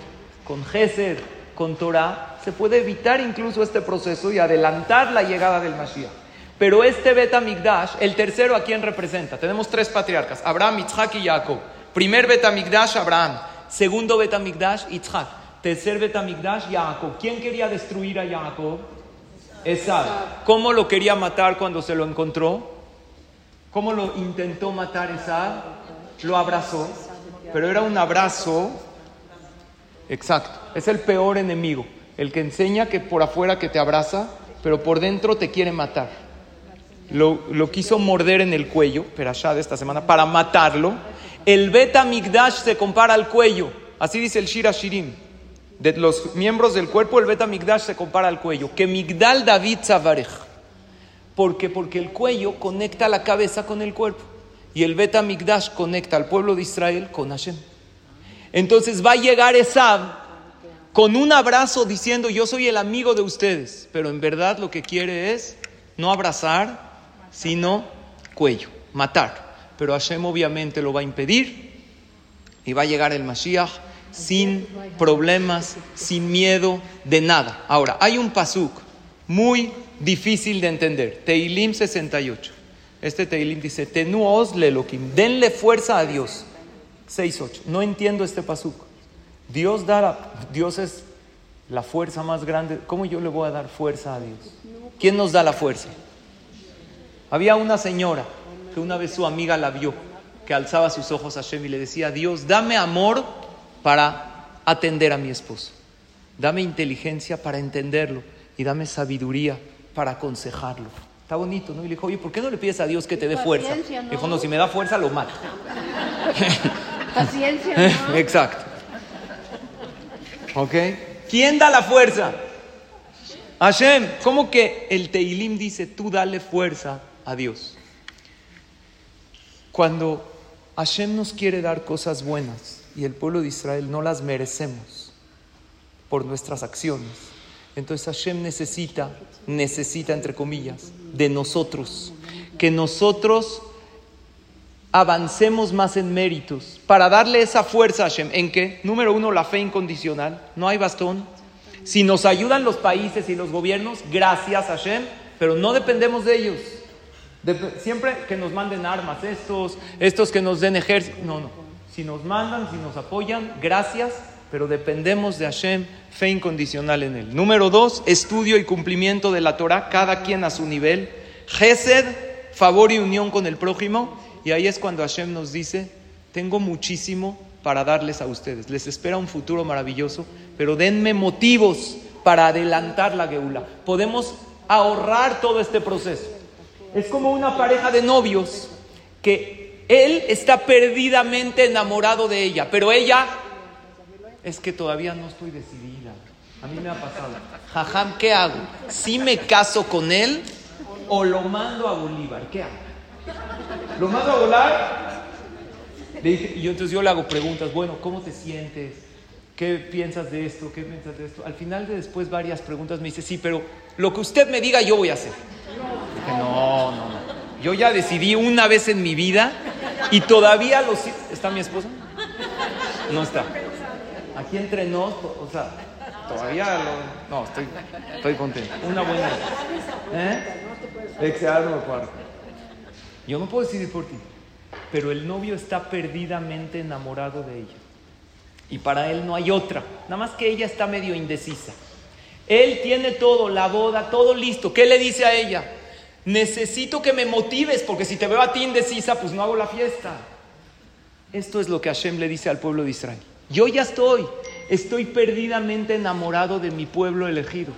con Gesed, con Torah, se puede evitar incluso este proceso y adelantar la llegada del Mashiach. Pero este Betamigdash, el tercero, ¿a quién representa? Tenemos tres patriarcas, Abraham, Isaac y Jacob. Primer Betamigdash, Abraham. Segundo Betamigdash, Isaac. Tercer Betamigdash, Jacob. ¿Quién quería destruir a Jacob? Esab. ¿Cómo lo quería matar cuando se lo encontró? ¿Cómo lo intentó matar Esab? Lo abrazó. Pero era un abrazo Exacto. Es el peor enemigo. El que enseña que por afuera que te abraza, pero por dentro te quiere matar. Lo, quiso morder en el cuello, pero allá de esta semana, para matarlo. El beta migdash se compara al cuello. Así dice el Shira Shirim. De los miembros del cuerpo, el beta migdash se compara al cuello. Que migdal David Zavarech. ¿Por qué? Porque el cuello conecta la cabeza con el cuerpo. Y el beta migdash conecta al pueblo de Israel con Hashem. Entonces va a llegar Esab con un abrazo diciendo, yo soy el amigo de ustedes, pero en verdad lo que quiere es no abrazar, sino cuello, matar. Pero Hashem obviamente lo va a impedir y va a llegar el Mashiach sin problemas, sin miedo de nada. Ahora, hay un pasuk muy difícil de entender, Teilim 68. Este Teilim dice, Tenuos lelokim, denle fuerza a Dios. 6.8. No entiendo este pasuk. Dios dará, Dios es la fuerza más grande. ¿Cómo yo le voy a dar fuerza a Dios? ¿Quién nos da la fuerza? Había una señora que una vez su amiga la vio, que alzaba sus ojos a Shem y le decía, Dios, dame amor para atender a mi esposo. Dame inteligencia para entenderlo y dame sabiduría para aconsejarlo. Está bonito, ¿no? Y le dijo, oye, ¿por qué no le pides a Dios que te dé fuerza? Dijo, no, si me da fuerza, lo mato. [laughs] Paciencia, ¿no? [laughs] Exacto. ¿Ok? ¿Quién da la fuerza? Hashem. ¿Cómo que el Teilim dice, tú dale fuerza a Dios? Cuando Hashem nos quiere dar cosas buenas y el pueblo de Israel no las merecemos por nuestras acciones, entonces Hashem necesita, necesita entre comillas, de nosotros, que nosotros avancemos más en méritos para darle esa fuerza a Hashem. ¿En qué? Número uno, la fe incondicional. No hay bastón. Si nos ayudan los países y los gobiernos, gracias a Hashem, pero no dependemos de ellos. Siempre que nos manden armas, estos, estos que nos den ejército. No, no. Si nos mandan, si nos apoyan, gracias, pero dependemos de Hashem, fe incondicional en Él. Número dos, estudio y cumplimiento de la Torah, cada quien a su nivel. Gesed, favor y unión con el prójimo. Y ahí es cuando Hashem nos dice, tengo muchísimo para darles a ustedes. Les espera un futuro maravilloso, pero denme motivos para adelantar la geula. Podemos ahorrar todo este proceso. Es como una pareja de novios que él está perdidamente enamorado de ella, pero ella es que todavía no estoy decidida. A mí me ha pasado. Jajam, ¿qué hago? ¿Si me caso con él o lo mando a Bolívar? ¿Qué hago? ¿Lo mando a volar? Le y entonces yo le hago preguntas, bueno, ¿cómo te sientes? ¿Qué piensas de esto? ¿Qué piensas de esto? Al final de después varias preguntas me dice, sí, pero lo que usted me diga yo voy a hacer. Dije, no, no, no. Yo ya decidí una vez en mi vida y todavía lo si- ¿Está mi esposa? No está. Aquí entre nos, o sea, todavía lo... No, estoy, estoy contento. Una buena... ¿Eh? Yo no puedo decidir por ti, pero el novio está perdidamente enamorado de ella. Y para él no hay otra, nada más que ella está medio indecisa. Él tiene todo, la boda, todo listo. ¿Qué le dice a ella? Necesito que me motives, porque si te veo a ti indecisa, pues no hago la fiesta. Esto es lo que Hashem le dice al pueblo de Israel. Yo ya estoy, estoy perdidamente enamorado de mi pueblo elegido.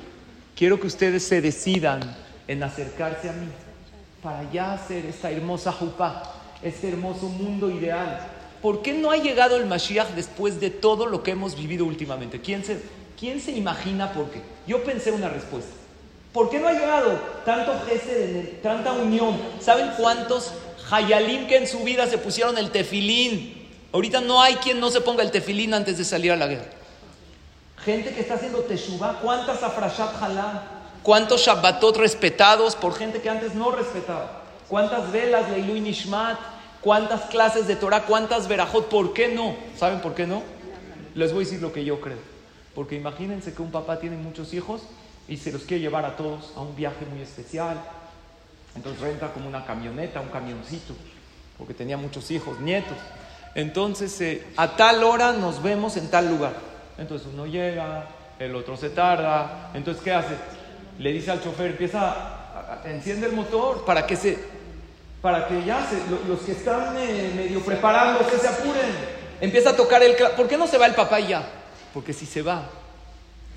Quiero que ustedes se decidan en acercarse a mí para ya hacer esta hermosa jupá, este hermoso mundo ideal. ¿Por qué no ha llegado el Mashiach después de todo lo que hemos vivido últimamente? ¿Quién se, quién se imagina por qué? Yo pensé una respuesta. ¿Por qué no ha llegado tanto el- tanta unión? ¿Saben cuántos hayalim que en su vida se pusieron el tefilín? Ahorita no hay quien no se ponga el tefilín antes de salir a la guerra. Gente que está haciendo teshuvah, ¿cuántas afrashat halal? ¿Cuántos shabbatot respetados por gente que antes no respetaba? ¿Cuántas velas Leilu y Nishmat? ¿Cuántas clases de Torah? ¿Cuántas verajot? ¿Por qué no? ¿Saben por qué no? Les voy a decir lo que yo creo. Porque imagínense que un papá tiene muchos hijos y se los quiere llevar a todos a un viaje muy especial. Entonces renta como una camioneta, un camioncito, porque tenía muchos hijos, nietos. Entonces, eh, a tal hora nos vemos en tal lugar. Entonces uno llega, el otro se tarda. Entonces, ¿qué hace? Le dice al chofer, empieza, a- a- enciende el motor para que se, para que ya se- lo- los que están eh, medio preparándose se apuren. Empieza a tocar el... ¿Por qué no se va el papá y ya? Porque si se va,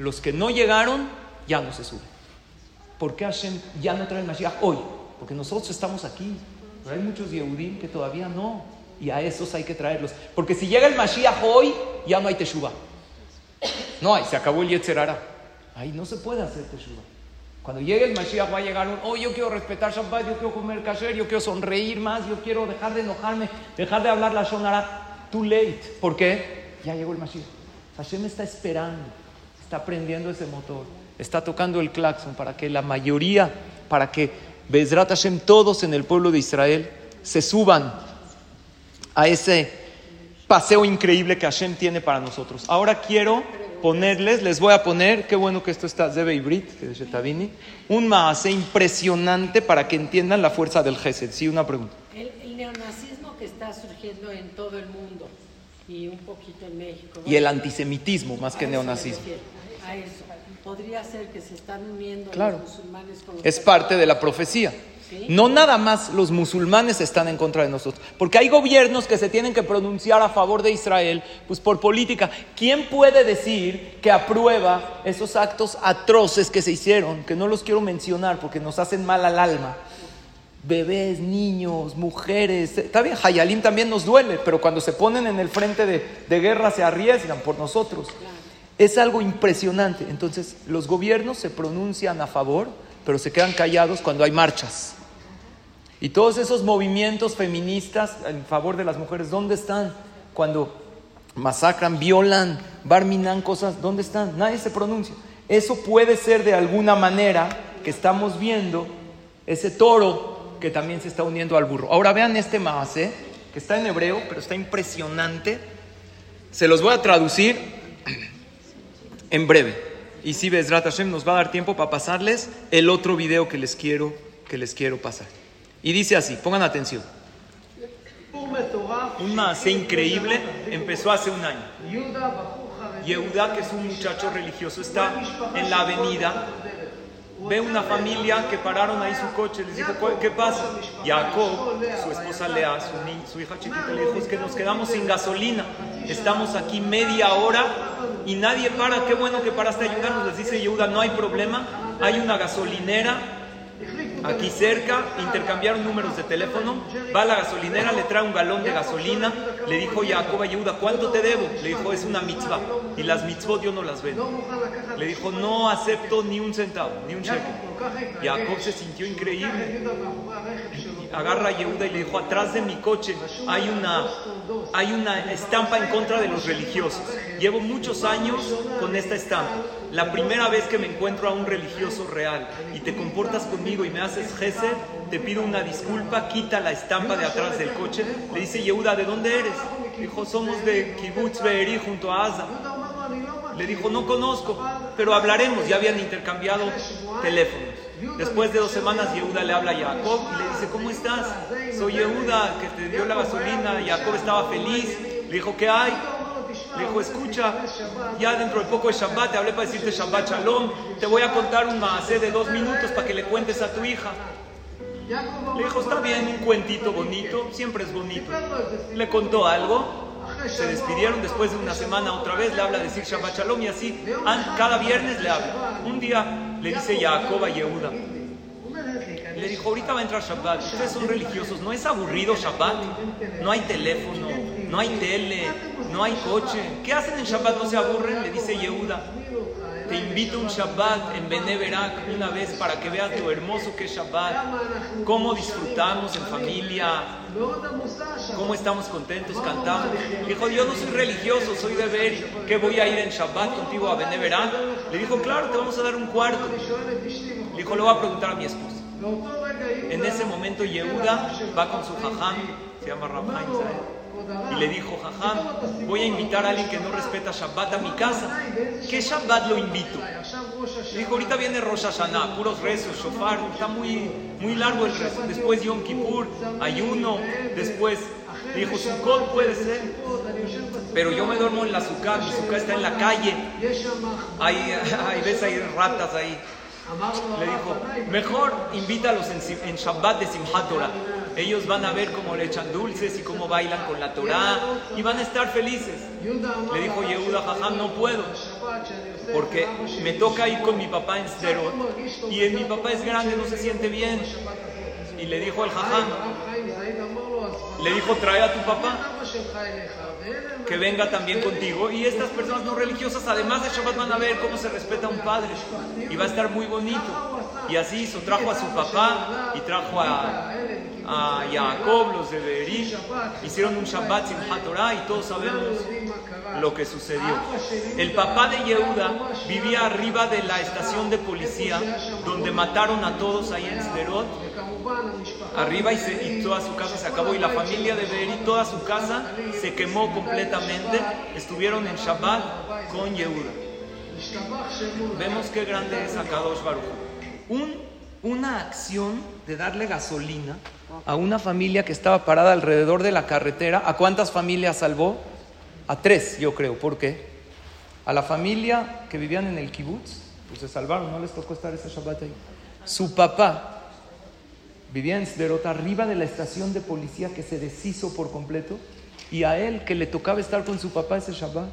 los que no llegaron ya no se suben. ¿Por qué Hashem ya no trae el Mashiach hoy? Porque nosotros estamos aquí. Pero hay muchos Yehudim que todavía no. Y a esos hay que traerlos. Porque si llega el Mashiach hoy, ya no hay Teshuvah. No hay, se acabó el Yetzerara. Ahí no se puede hacer Teshuvah. Cuando llegue el Mashiach va a llegar un, oh, yo quiero respetar Shabbat, yo quiero comer kasher, yo quiero sonreír más, yo quiero dejar de enojarme, dejar de hablar la Shonara. Too late. ¿Por qué? Ya llegó el Mashiach. Hashem está esperando, está prendiendo ese motor, está tocando el claxon para que la mayoría, para que Bezrat Hashem, todos en el pueblo de Israel, se suban a ese paseo increíble que Hashem tiene para nosotros. Ahora quiero ponerles, les voy a poner, qué bueno que esto está Zebe Ibrit, que es de Shetabini, un maase impresionante para que entiendan la fuerza del Gesed. Sí, una pregunta. El, el neonazismo que está surgiendo en todo el mundo y un poquito en México. Y el antisemitismo más que A neonazismo. a eso. Podría ser que se están uniendo Claro. los musulmanes con los Es parte de la profecía. Sí. No nada más los musulmanes están en contra de nosotros, porque hay gobiernos que se tienen que pronunciar a favor de Israel, pues por política. ¿Quién puede decir que aprueba esos actos atroces que se hicieron? Que no los quiero mencionar porque nos hacen mal al alma. Bebés, niños, mujeres. Está bien, Hayalim también nos duele, pero cuando se ponen en el frente de, de guerra se arriesgan por nosotros. Es algo impresionante. Entonces, los gobiernos se pronuncian a favor, pero se quedan callados cuando hay marchas. Y todos esos movimientos feministas en favor de las mujeres, ¿dónde están? Cuando masacran, violan, barminan cosas, ¿dónde están? Nadie se pronuncia. Eso puede ser de alguna manera que estamos viendo ese toro que también se está uniendo al burro. Ahora vean este maase, que está en hebreo, pero está impresionante. Se los voy a traducir en breve. Y si Bezrat Hashem nos va a dar tiempo para pasarles el otro video que les quiero, que les quiero pasar. Y dice así, pongan atención. Un maase increíble empezó hace un año. Yehuda, que es un muchacho religioso, está en la avenida, ve una familia que pararon ahí su coche, les dijo, "¿Cuál- ¿qué pasa? Jacob, su esposa Lea, su, su hija chiquita, le dijo, es que nos quedamos sin gasolina, estamos aquí media hora y nadie para, qué bueno que paraste a ayudarnos, les dice Yehuda, no hay problema, hay una gasolinera aquí cerca, intercambiaron números de teléfono, va a la gasolinera, le trae un galón de gasolina, le dijo Jacob a Yehuda, ¿cuánto te debo? Le dijo, es una mitzvah, y las mitzvot yo no las vendo. Le dijo, no acepto ni un centavo, ni un cheque. Jacob se sintió increíble. Agarra a Yehuda y le dijo, atrás de mi coche hay una, hay una estampa en contra de los religiosos. Llevo muchos años con esta estampa. La primera vez que me encuentro a un religioso real y te comportas conmigo y me haces gesed, te pido una disculpa, quita la estampa de atrás del coche. Le dice Yehuda, ¿de dónde eres? Dijo, somos de Kibbutz Be'eri junto a Asa. Le dijo, no conozco, pero hablaremos. Ya habían intercambiado teléfonos. Después de dos semanas, Yehuda le habla a Jacob y le dice, ¿cómo estás? Soy Yehuda, que te dio la gasolina. Jacob estaba feliz. Le dijo, ¿qué hay? Le dijo, escucha, ya dentro de poco es Shabbat, te hablé para decirte Shabbat Shalom. Te voy a contar un maasé de dos minutos para que le cuentes a tu hija. Le dijo, está bien, un cuentito bonito, siempre es bonito. Le contó algo, se despidieron después de una semana otra vez, le habla a decir Shabbat Shalom y así, cada viernes le habla. Un día le dice Jacob a Yehuda, le dijo, ahorita va a entrar Shabbat, ustedes son religiosos, ¿no es aburrido Shabbat? No hay teléfono, no hay tele, no hay coche. ¿Qué hacen en Shabbat? ¿No se aburren? Le dice Yehuda. Te invito a un Shabbat en Bene Berak una vez para que veas lo hermoso que es Shabbat, cómo disfrutamos en familia, cómo estamos contentos, cantamos. Dijo, yo no soy religioso, soy de Beri, que voy a ir en Shabbat contigo a Bene Berak. Le dijo, claro, te vamos a dar un cuarto. Le dijo, le voy a preguntar a mi esposa. En ese momento Yehuda va con su jajam, se llama Rabhaim Zaed, y le dijo, jajam, voy a invitar a alguien que no respeta Shabbat a mi casa. ¿Qué Shabbat lo invito? Dijo, ahorita viene Rosh Hashanah, puros rezos, shofar, está muy, muy largo el rezo. Después Yom Kippur, ayuno, después dijo, Sukkot puede ser, pero yo me duermo en la Sukkah, mi Sukkah está en la calle, hay, [laughs] hay ves hay ratas ahí. Le dijo, mejor invítalos en, en Shabbat de Simchat Torah. Ellos van a ver cómo le echan dulces y cómo bailan con la Torah y van a estar felices. Le dijo Yehuda, jajam, no puedo, porque me toca ir con mi papá en Sderot y el- mi papá es grande, no se siente bien. Y le dijo al jajam, le dijo, trae a tu papá que venga también contigo. Y estas personas no religiosas, además de Shabbat, van a ver cómo se respeta a un padre. Y va a estar muy bonito. Y así hizo, trajo a su papá y trajo a, a Jacob, los de Berí. Hicieron un Shabbat sin Torah y todos sabemos lo que sucedió. El papá de Yehuda vivía arriba de la estación de policía donde mataron a todos ahí en Sderot arriba y, se- y toda su casa se acabó y la familia de Beeri, toda su casa se quemó completamente. Estuvieron en Shabbat con Yehuda. Vemos qué grande es Akadosh Baruch. Un, una acción de darle gasolina a una familia que estaba parada alrededor de la carretera. ¿A cuántas familias salvó? A tres, yo creo. ¿Por qué? A la familia que vivían en el kibutz, pues se salvaron, no les tocó estar ese Shabbat ahí. Su papá vivía en Sderot, arriba de la estación de policía que se deshizo por completo, y a él que le tocaba estar con su papá ese Shabbat.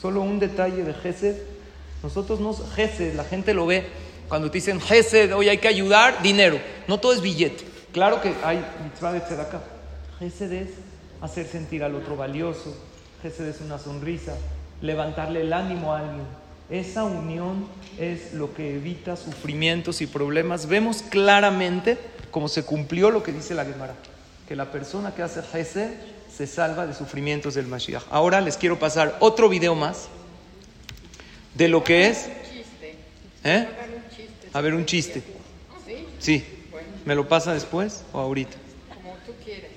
Solo un detalle de Gesed. Nosotros no, Gesed, la gente lo ve. Cuando te dicen Gesed, hoy hay que ayudar, dinero. No todo es billete. Claro que hay mitzvah de tzedakah. Gesed es hacer sentir al otro valioso. Es una sonrisa, levantarle el ánimo a alguien. Esa unión es lo que evita sufrimientos y problemas. Vemos claramente cómo se cumplió lo que dice la Gemara, que la persona que hace Gesed se salva de sufrimientos del Mashiach. Ahora les quiero pasar otro video más de lo que es... ¿Eh? A ver, un chiste. Sí. ¿Me lo pasa después o ahorita?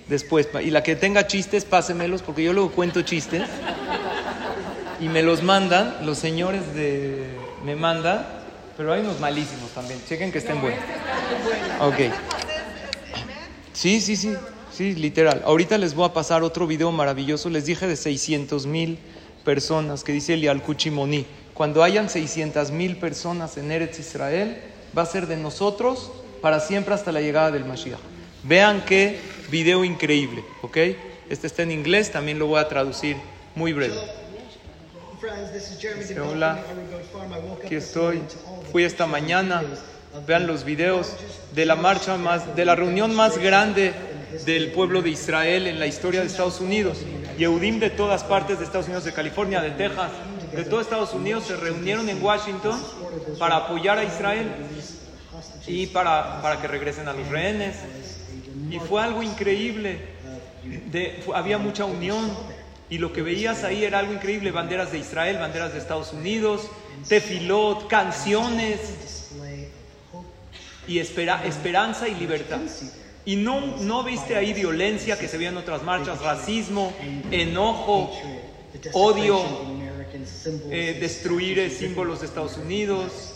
Después. Y la que tenga chistes, pásemelos, porque yo luego cuento chistes. Y me los mandan, los señores. Me mandan, pero hay unos malísimos también. Chequen que estén buenos. Ok. Sí, sí, sí. Sí, literal. Ahorita les voy a pasar otro video maravilloso. Les dije de 600 mil personas que dice el Kuchimoni. Cuando hayan 600 mil personas en Eretz Israel, va a ser de nosotros para siempre hasta la llegada del Mashiach. Vean qué video increíble, ¿ok? Este está en inglés, también lo voy a traducir muy breve. Hola, aquí estoy. Fui esta mañana. Vean los videos de la marcha más, de la reunión más grande del pueblo de Israel en la historia de Estados Unidos. Yehudim de todas partes de Estados Unidos, de California, de Texas, de todo Estados Unidos se reunieron en Washington para apoyar a Israel y para, para que regresen a los rehenes. Y fue algo increíble. Había mucha unión y lo que veías ahí era algo increíble. Banderas de Israel, banderas de Estados Unidos, tefilot, canciones y espera- esperanza y libertad. Y no, no viste ahí violencia que se veía en otras marchas, racismo, enojo, odio, eh, destruir eh, símbolos de Estados Unidos.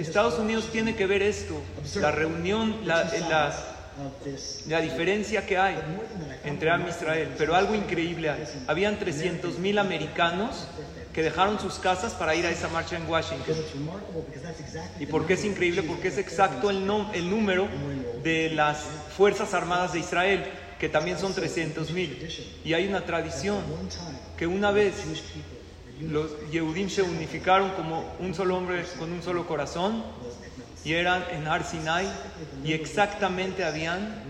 Estados Unidos tiene que ver esto, la reunión, la, la- la diferencia que hay entre Am Israel. Pero algo increíble hay. Habían 300 mil americanos que dejaron sus casas para ir a esa marcha en Washington. ¿Y por qué es increíble? Porque es exacto el, el número de las Fuerzas Armadas de Israel, que también son 300 mil. Y hay una tradición que una vez los Yehudim se unificaron como un solo hombre con un solo corazón y eran en Har Sinai y exactamente habían,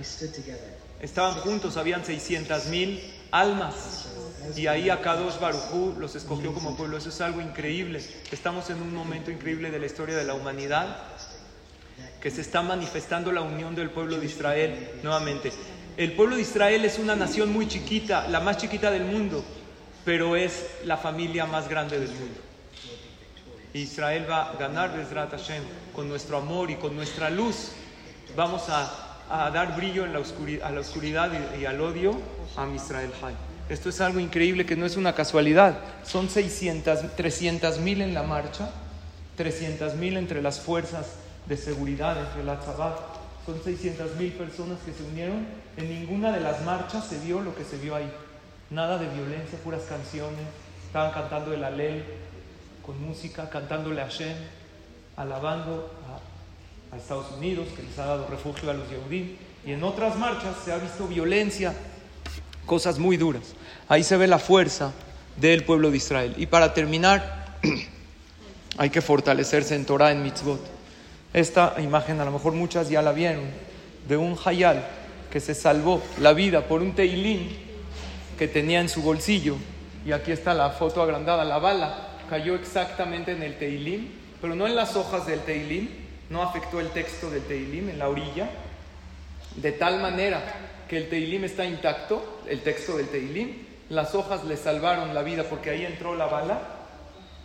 estaban juntos, habían 600 mil almas. Y ahí Akadosh Baruchú los escogió como pueblo. Eso es algo increíble. Estamos en un momento increíble de la historia de la humanidad que se está manifestando la unión del pueblo de Israel nuevamente. El pueblo de Israel es una nación muy chiquita, la más chiquita del mundo, pero es la familia más grande del mundo. Israel va a ganar Bezrat Hashem con nuestro amor y con nuestra luz. Vamos a, dar brillo a la oscuridad y, al odio a Israel Hay. Esto es algo increíble que no es una casualidad. Son 600, 300 mil en la marcha, 300 mil entre las fuerzas de seguridad, entre la Tzabá. Son 600 mil personas que se unieron. En ninguna de las marchas se vio lo que se vio ahí. Nada de violencia, puras canciones. Estaban cantando el Alel con música, cantándole a Hashem, alabando a, Estados Unidos, que les ha dado refugio a los Yehudim. Y en otras marchas se ha visto violencia, cosas muy duras. Ahí se ve la fuerza del pueblo de Israel. Y para terminar, [clears throat] hay que fortalecerse en Torah, en mitzvot. Esta imagen, a lo mejor muchas ya la vieron, de un hayal que se salvó la vida por un teilín que tenía en su bolsillo. Y aquí está la foto agrandada, la bala cayó exactamente en el teilín, pero no en las hojas del teilín, no afectó el texto del teilín en la orilla, de tal manera que el teilín está intacto, el texto del teilín, las hojas le salvaron la vida porque ahí entró la bala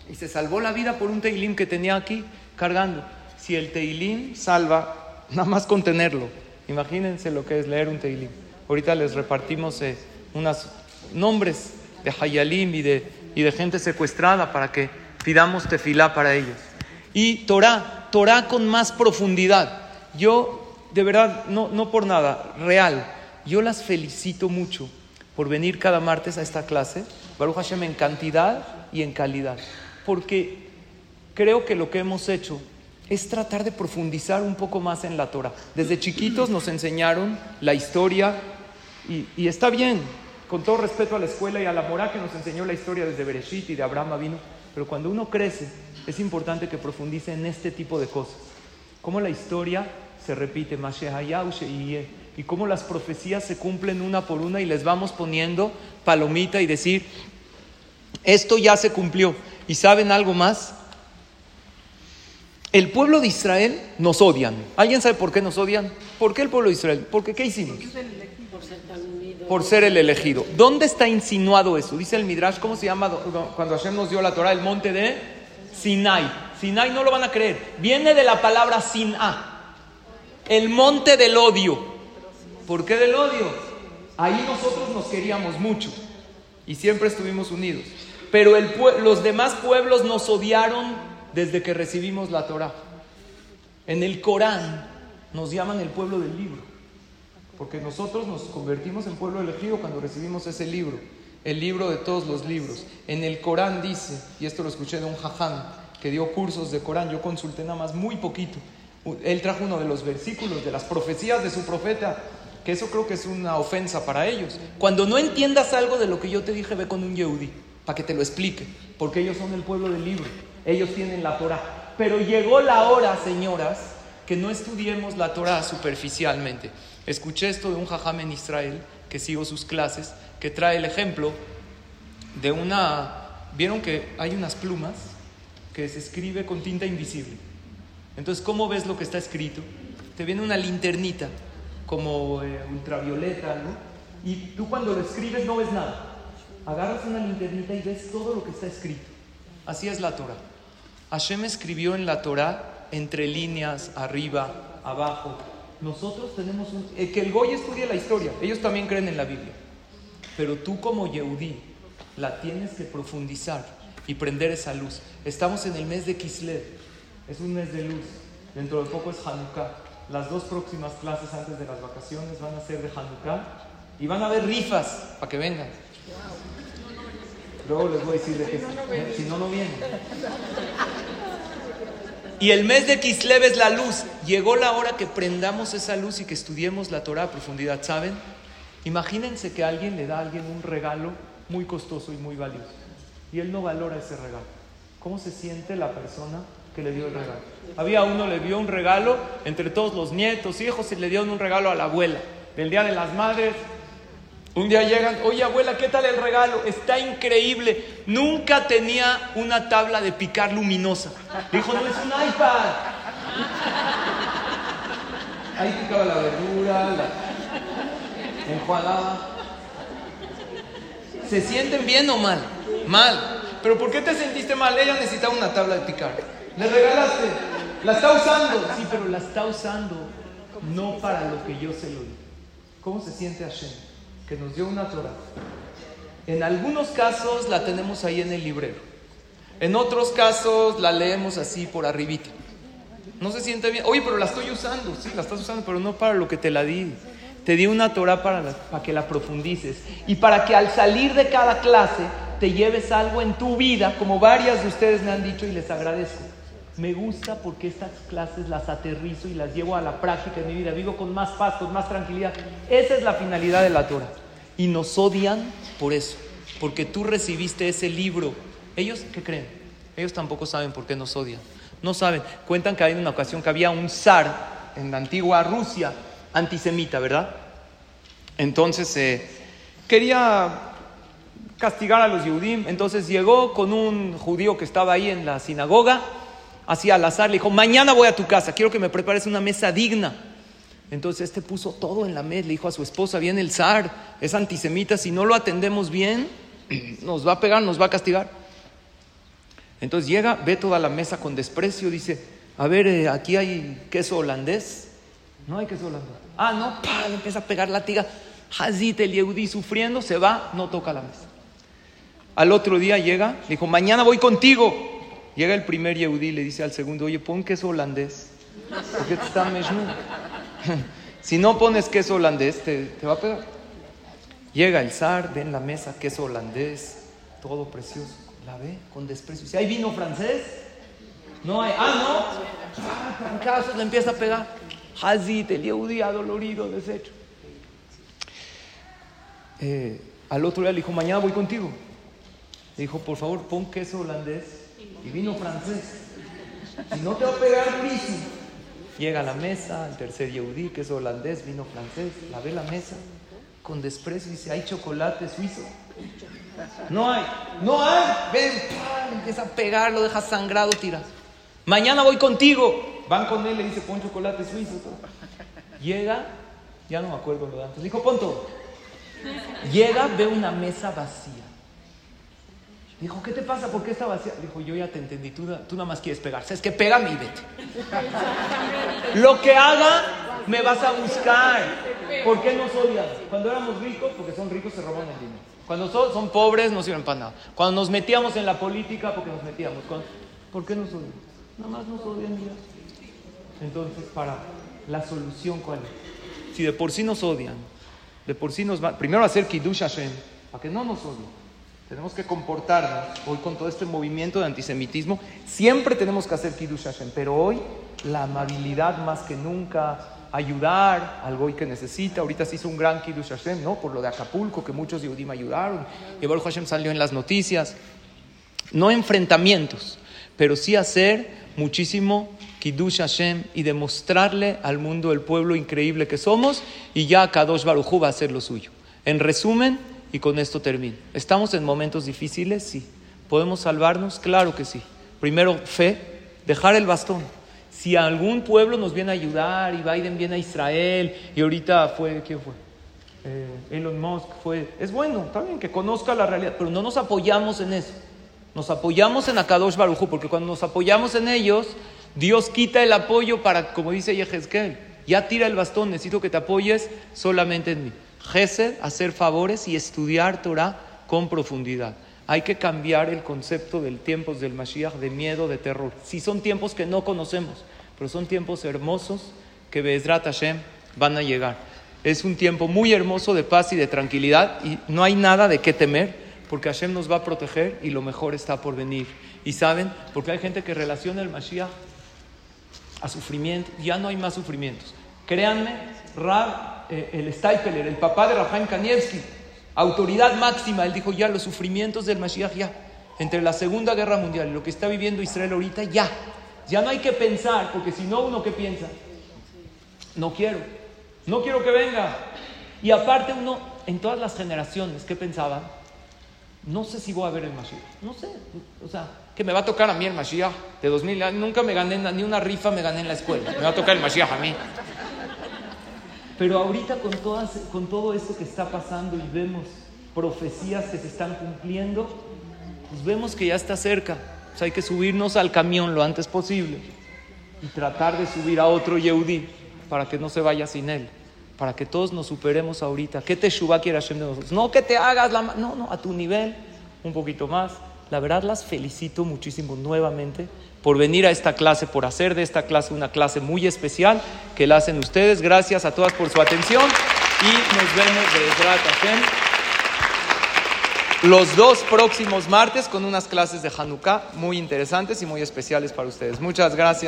y se salvó la vida por un teilín que tenía aquí cargando. Si el teilín salva, nada más con tenerlo, imagínense lo que es leer un teilín. Ahorita les repartimos eh, unos nombres de Hayalim y de, y de gente secuestrada para que pidamos tefilá para ellos. Y Torah, Torah con más profundidad. Yo, de verdad, no, no por nada, real, yo las felicito mucho por venir cada martes a esta clase Baruch Hashem, en cantidad y en calidad. Porque creo que lo que hemos hecho es tratar de profundizar un poco más en la Torah. Desde chiquitos nos enseñaron la historia y, y está bien, con todo respeto a la escuela y a la mora que nos enseñó la historia desde Bereshit y de Abraham vino, pero cuando uno crece es importante que profundice en este tipo de cosas. Cómo la historia se repite, y cómo las profecías se cumplen una por una y les vamos poniendo palomita y decir, esto ya se cumplió. ¿Y saben algo más? El pueblo de Israel nos odian. ¿Alguien sabe por qué nos odian? ¿Por qué el pueblo de Israel? Porque ¿qué hicimos? Por ser el elegido. ¿Dónde está insinuado eso? Dice el Midrash, ¿cómo se llama cuando Hashem nos dio la Torah? El monte de Sinai. Sinai no lo van a creer. Viene de la palabra Sin'a. El monte del odio. ¿Por qué del odio? Ahí nosotros nos queríamos mucho y siempre estuvimos unidos. Pero los demás pueblos nos odiaron desde que recibimos la Torah. En el Corán nos llaman el pueblo del libro, porque nosotros nos convertimos en pueblo elegido cuando recibimos ese libro, el libro de todos los libros. En el Corán dice, y esto lo escuché de un jaján que dio cursos de Corán, yo consulté nada más muy poquito, él trajo uno de los versículos de las profecías de su profeta, que eso creo que es una ofensa para ellos. Cuando no entiendas algo de lo que yo te dije, ve con un Yehudi, para que te lo explique, porque ellos son el pueblo del libro ellos tienen la Torah. Pero llegó la hora, señoras, que no estudiemos la Torah superficialmente. Escuché esto de un jajam en Israel, que sigo sus clases, que trae el ejemplo de una... ¿Vieron que hay unas plumas que se escribe con tinta invisible? Entonces, ¿cómo ves lo que está escrito? Te viene una linternita, como eh, ultravioleta, ¿no? Y tú cuando lo escribes no ves nada. Agarras una linternita y ves todo lo que está escrito. Así es la Torah. Hashem escribió en la Torah entre líneas, arriba, abajo. Nosotros tenemos un... Eh, que el Goy estudie la historia, ellos también creen en la Biblia. Pero tú como Yehudí la tienes que profundizar y prender esa luz. Estamos en el mes de Kislev, es un mes de luz. Dentro de poco es Hanukkah. Las dos próximas clases antes de las vacaciones van a ser de Hanukkah y van a haber rifas para que vengan. Luego les voy a decir de qué. Si no, no vienen. Y el mes de Kislev es la luz. Llegó la hora que prendamos esa luz y que estudiemos la Torah a profundidad. ¿Saben? Imagínense que alguien le da a alguien un regalo muy costoso y muy valioso. Y él no valora ese regalo. ¿Cómo se siente la persona que le dio el regalo? Había uno le dio un regalo entre todos los nietos, hijos, y le dio un regalo a la abuela. Del Día de las Madres, un día llegan, oye abuela, ¿qué tal el regalo? Está increíble. Nunca tenía una tabla de picar luminosa. Dijo, no es un iPad. Ahí picaba la verdura, la enjuagaba. ¿Se sienten bien o mal? Mal. ¿Pero por qué te sentiste mal? Ella necesitaba una tabla de picar. Le regalaste. La está usando. Sí, pero la está usando no para lo que yo se lo di. ¿Cómo se siente Hashem? Que nos dio una Torah. En algunos casos la tenemos ahí en el librero. En otros casos la leemos así por arribita. No se siente bien. Oye, pero la estoy usando. Sí, la estás usando, pero no para lo que te la di. Te di una Torah para, para que la profundices. Y para que al salir de cada clase te lleves algo en tu vida, como varias de ustedes me han dicho y les agradezco. Me gusta porque estas clases las aterrizo y las llevo a la práctica en mi vida. Vivo con más paz, con más tranquilidad. Esa es la finalidad de la Torah. Y nos odian por eso, porque tú recibiste ese libro. ¿Ellos qué creen? Ellos tampoco saben por qué nos odian. No saben. Cuentan que hay una ocasión que había un zar en la antigua Rusia antisemita, ¿verdad? Entonces eh, quería castigar a los judíos. Entonces llegó con un judío que estaba ahí en la sinagoga así al azar, le dijo, mañana voy a tu casa, quiero que me prepares una mesa digna. Entonces este puso todo en la mesa, le dijo a su esposa, viene el zar, es antisemita, si no lo atendemos bien, [clears throat] nos va a pegar, nos va a castigar. Entonces llega, ve toda la mesa con desprecio, dice, a ver, eh, aquí hay queso holandés. No hay queso holandés. Ah, no, le empieza a pegar la tiga. Hazit el Yehudi sufriendo, se va, no toca la mesa. Al otro día llega, le dijo, mañana voy contigo. Llega el primer Yehudi y le dice al segundo, oye, pon queso holandés. Porque te está [laughs] Si no pones queso holandés, te, te va a pegar. Llega el zar, ve en la mesa queso holandés, todo precioso. La ve con desprecio. Dice, ¿hay vino francés? No hay. Ah, no. Ah, trancazos, le empieza a pegar. Hazit, el Yehudi, dolorido, deshecho. Eh, al otro día le dijo, mañana voy contigo. Le dijo, por favor, pon queso holandés y vino francés. Si no te va a pegar durísimo. Llega a la mesa, el tercer Yehudi, queso holandés, vino francés, la ve la mesa con desprecio y dice, ¿hay chocolate suizo? No hay, no hay. Ven, empieza a pegar, lo deja sangrado, tira. Mañana voy contigo. Van con él, le dice, pon chocolate suizo. Llega, ya no me acuerdo lo de antes. Dijo, pon. Llega, ve una mesa vacía. Dijo, ¿qué te pasa? ¿Por qué está vacía? Dijo, yo ya te entendí, tú, tú nada más quieres pegar. ¿Sabes qué? Pégame y vete. [laughs] Lo que haga, me vas a buscar. ¿Por qué nos odias? Cuando éramos ricos, porque son ricos, se roban el dinero. Cuando son, son pobres, no sirven para nada. Cuando nos metíamos en la política, porque nos metíamos. ¿Por qué nos odian? Nada más nos odian ya. Entonces, para la solución, ¿cuál es? Si de por sí nos odian, de por sí nos va. Primero hacer Kiddush Hashem, para que no nos odien. Tenemos que comportarnos hoy con todo este movimiento de antisemitismo. Siempre tenemos que hacer Kiddush Hashem, pero hoy la amabilidad más que nunca, ayudar al goy que necesita. Ahorita se hizo un gran Kiddush Hashem, ¿no? Por lo de Acapulco, que muchos me ayudaron. Y Baruch Hashem salió en las noticias. No enfrentamientos, pero sí hacer muchísimo Kiddush Hashem y demostrarle al mundo el pueblo increíble que somos y ya Kadosh Baruj va a hacer lo suyo. En resumen, y con esto termino. ¿Estamos en momentos difíciles? Sí. ¿Podemos salvarnos? Claro que sí. Primero, fe, dejar el bastón. Si algún pueblo nos viene a ayudar y Biden viene a Israel y ahorita fue, ¿quién fue? Eh, Elon Musk fue, es bueno, también que conozca la realidad, pero no nos apoyamos en eso. Nos apoyamos en Akadosh Baruj porque cuando nos apoyamos en ellos, Dios quita el apoyo para, como dice Yehezkel, ya tira el bastón, necesito que te apoyes solamente en mí. Hacer favores y estudiar Torah con profundidad. Hay que cambiar el concepto del tiempos del Mashiach de miedo, de terror. Si son tiempos que no conocemos, pero son tiempos hermosos que Bezrat Hashem van a llegar. Es un tiempo muy hermoso de paz y de tranquilidad y no hay nada de qué temer porque Hashem nos va a proteger y lo mejor está por venir. Y saben, porque hay gente que relaciona el Mashiach a sufrimiento, ya no hay más sufrimientos. Créanme, Rab, eh, el Steipeler, el papá de Rafael Kanievski, autoridad máxima, él dijo ya los sufrimientos del Mashiach ya, entre la Segunda Guerra Mundial y lo que está viviendo Israel ahorita, ya, ya no hay que pensar, porque si no uno que piensa, no quiero, no quiero que venga. Y aparte uno, en todas las generaciones, ¿qué pensaba? No sé si voy a ver el Mashiach, no sé, o sea, que me va a tocar a mí el Mashiach de 2000, nunca me gané ni una rifa, me gané en la escuela, me va a tocar el Mashiach a mí. Pero ahorita con, todas, con todo esto que está pasando y vemos profecías que se están cumpliendo, pues vemos que ya está cerca. Pues hay que subirnos al camión lo antes posible y tratar de subir a otro Yehudi para que no se vaya sin él, para que todos nos superemos ahorita. ¿Qué te quiere Hashem de nosotros? No que te hagas la... No, no, a tu nivel, un poquito más. La verdad las felicito muchísimo nuevamente por venir a esta clase, por hacer de esta clase una clase muy especial que la hacen ustedes. Gracias a todas por su atención y nos vemos de Hashem los dos próximos martes con unas clases de Hanukkah muy interesantes y muy especiales para ustedes. Muchas gracias.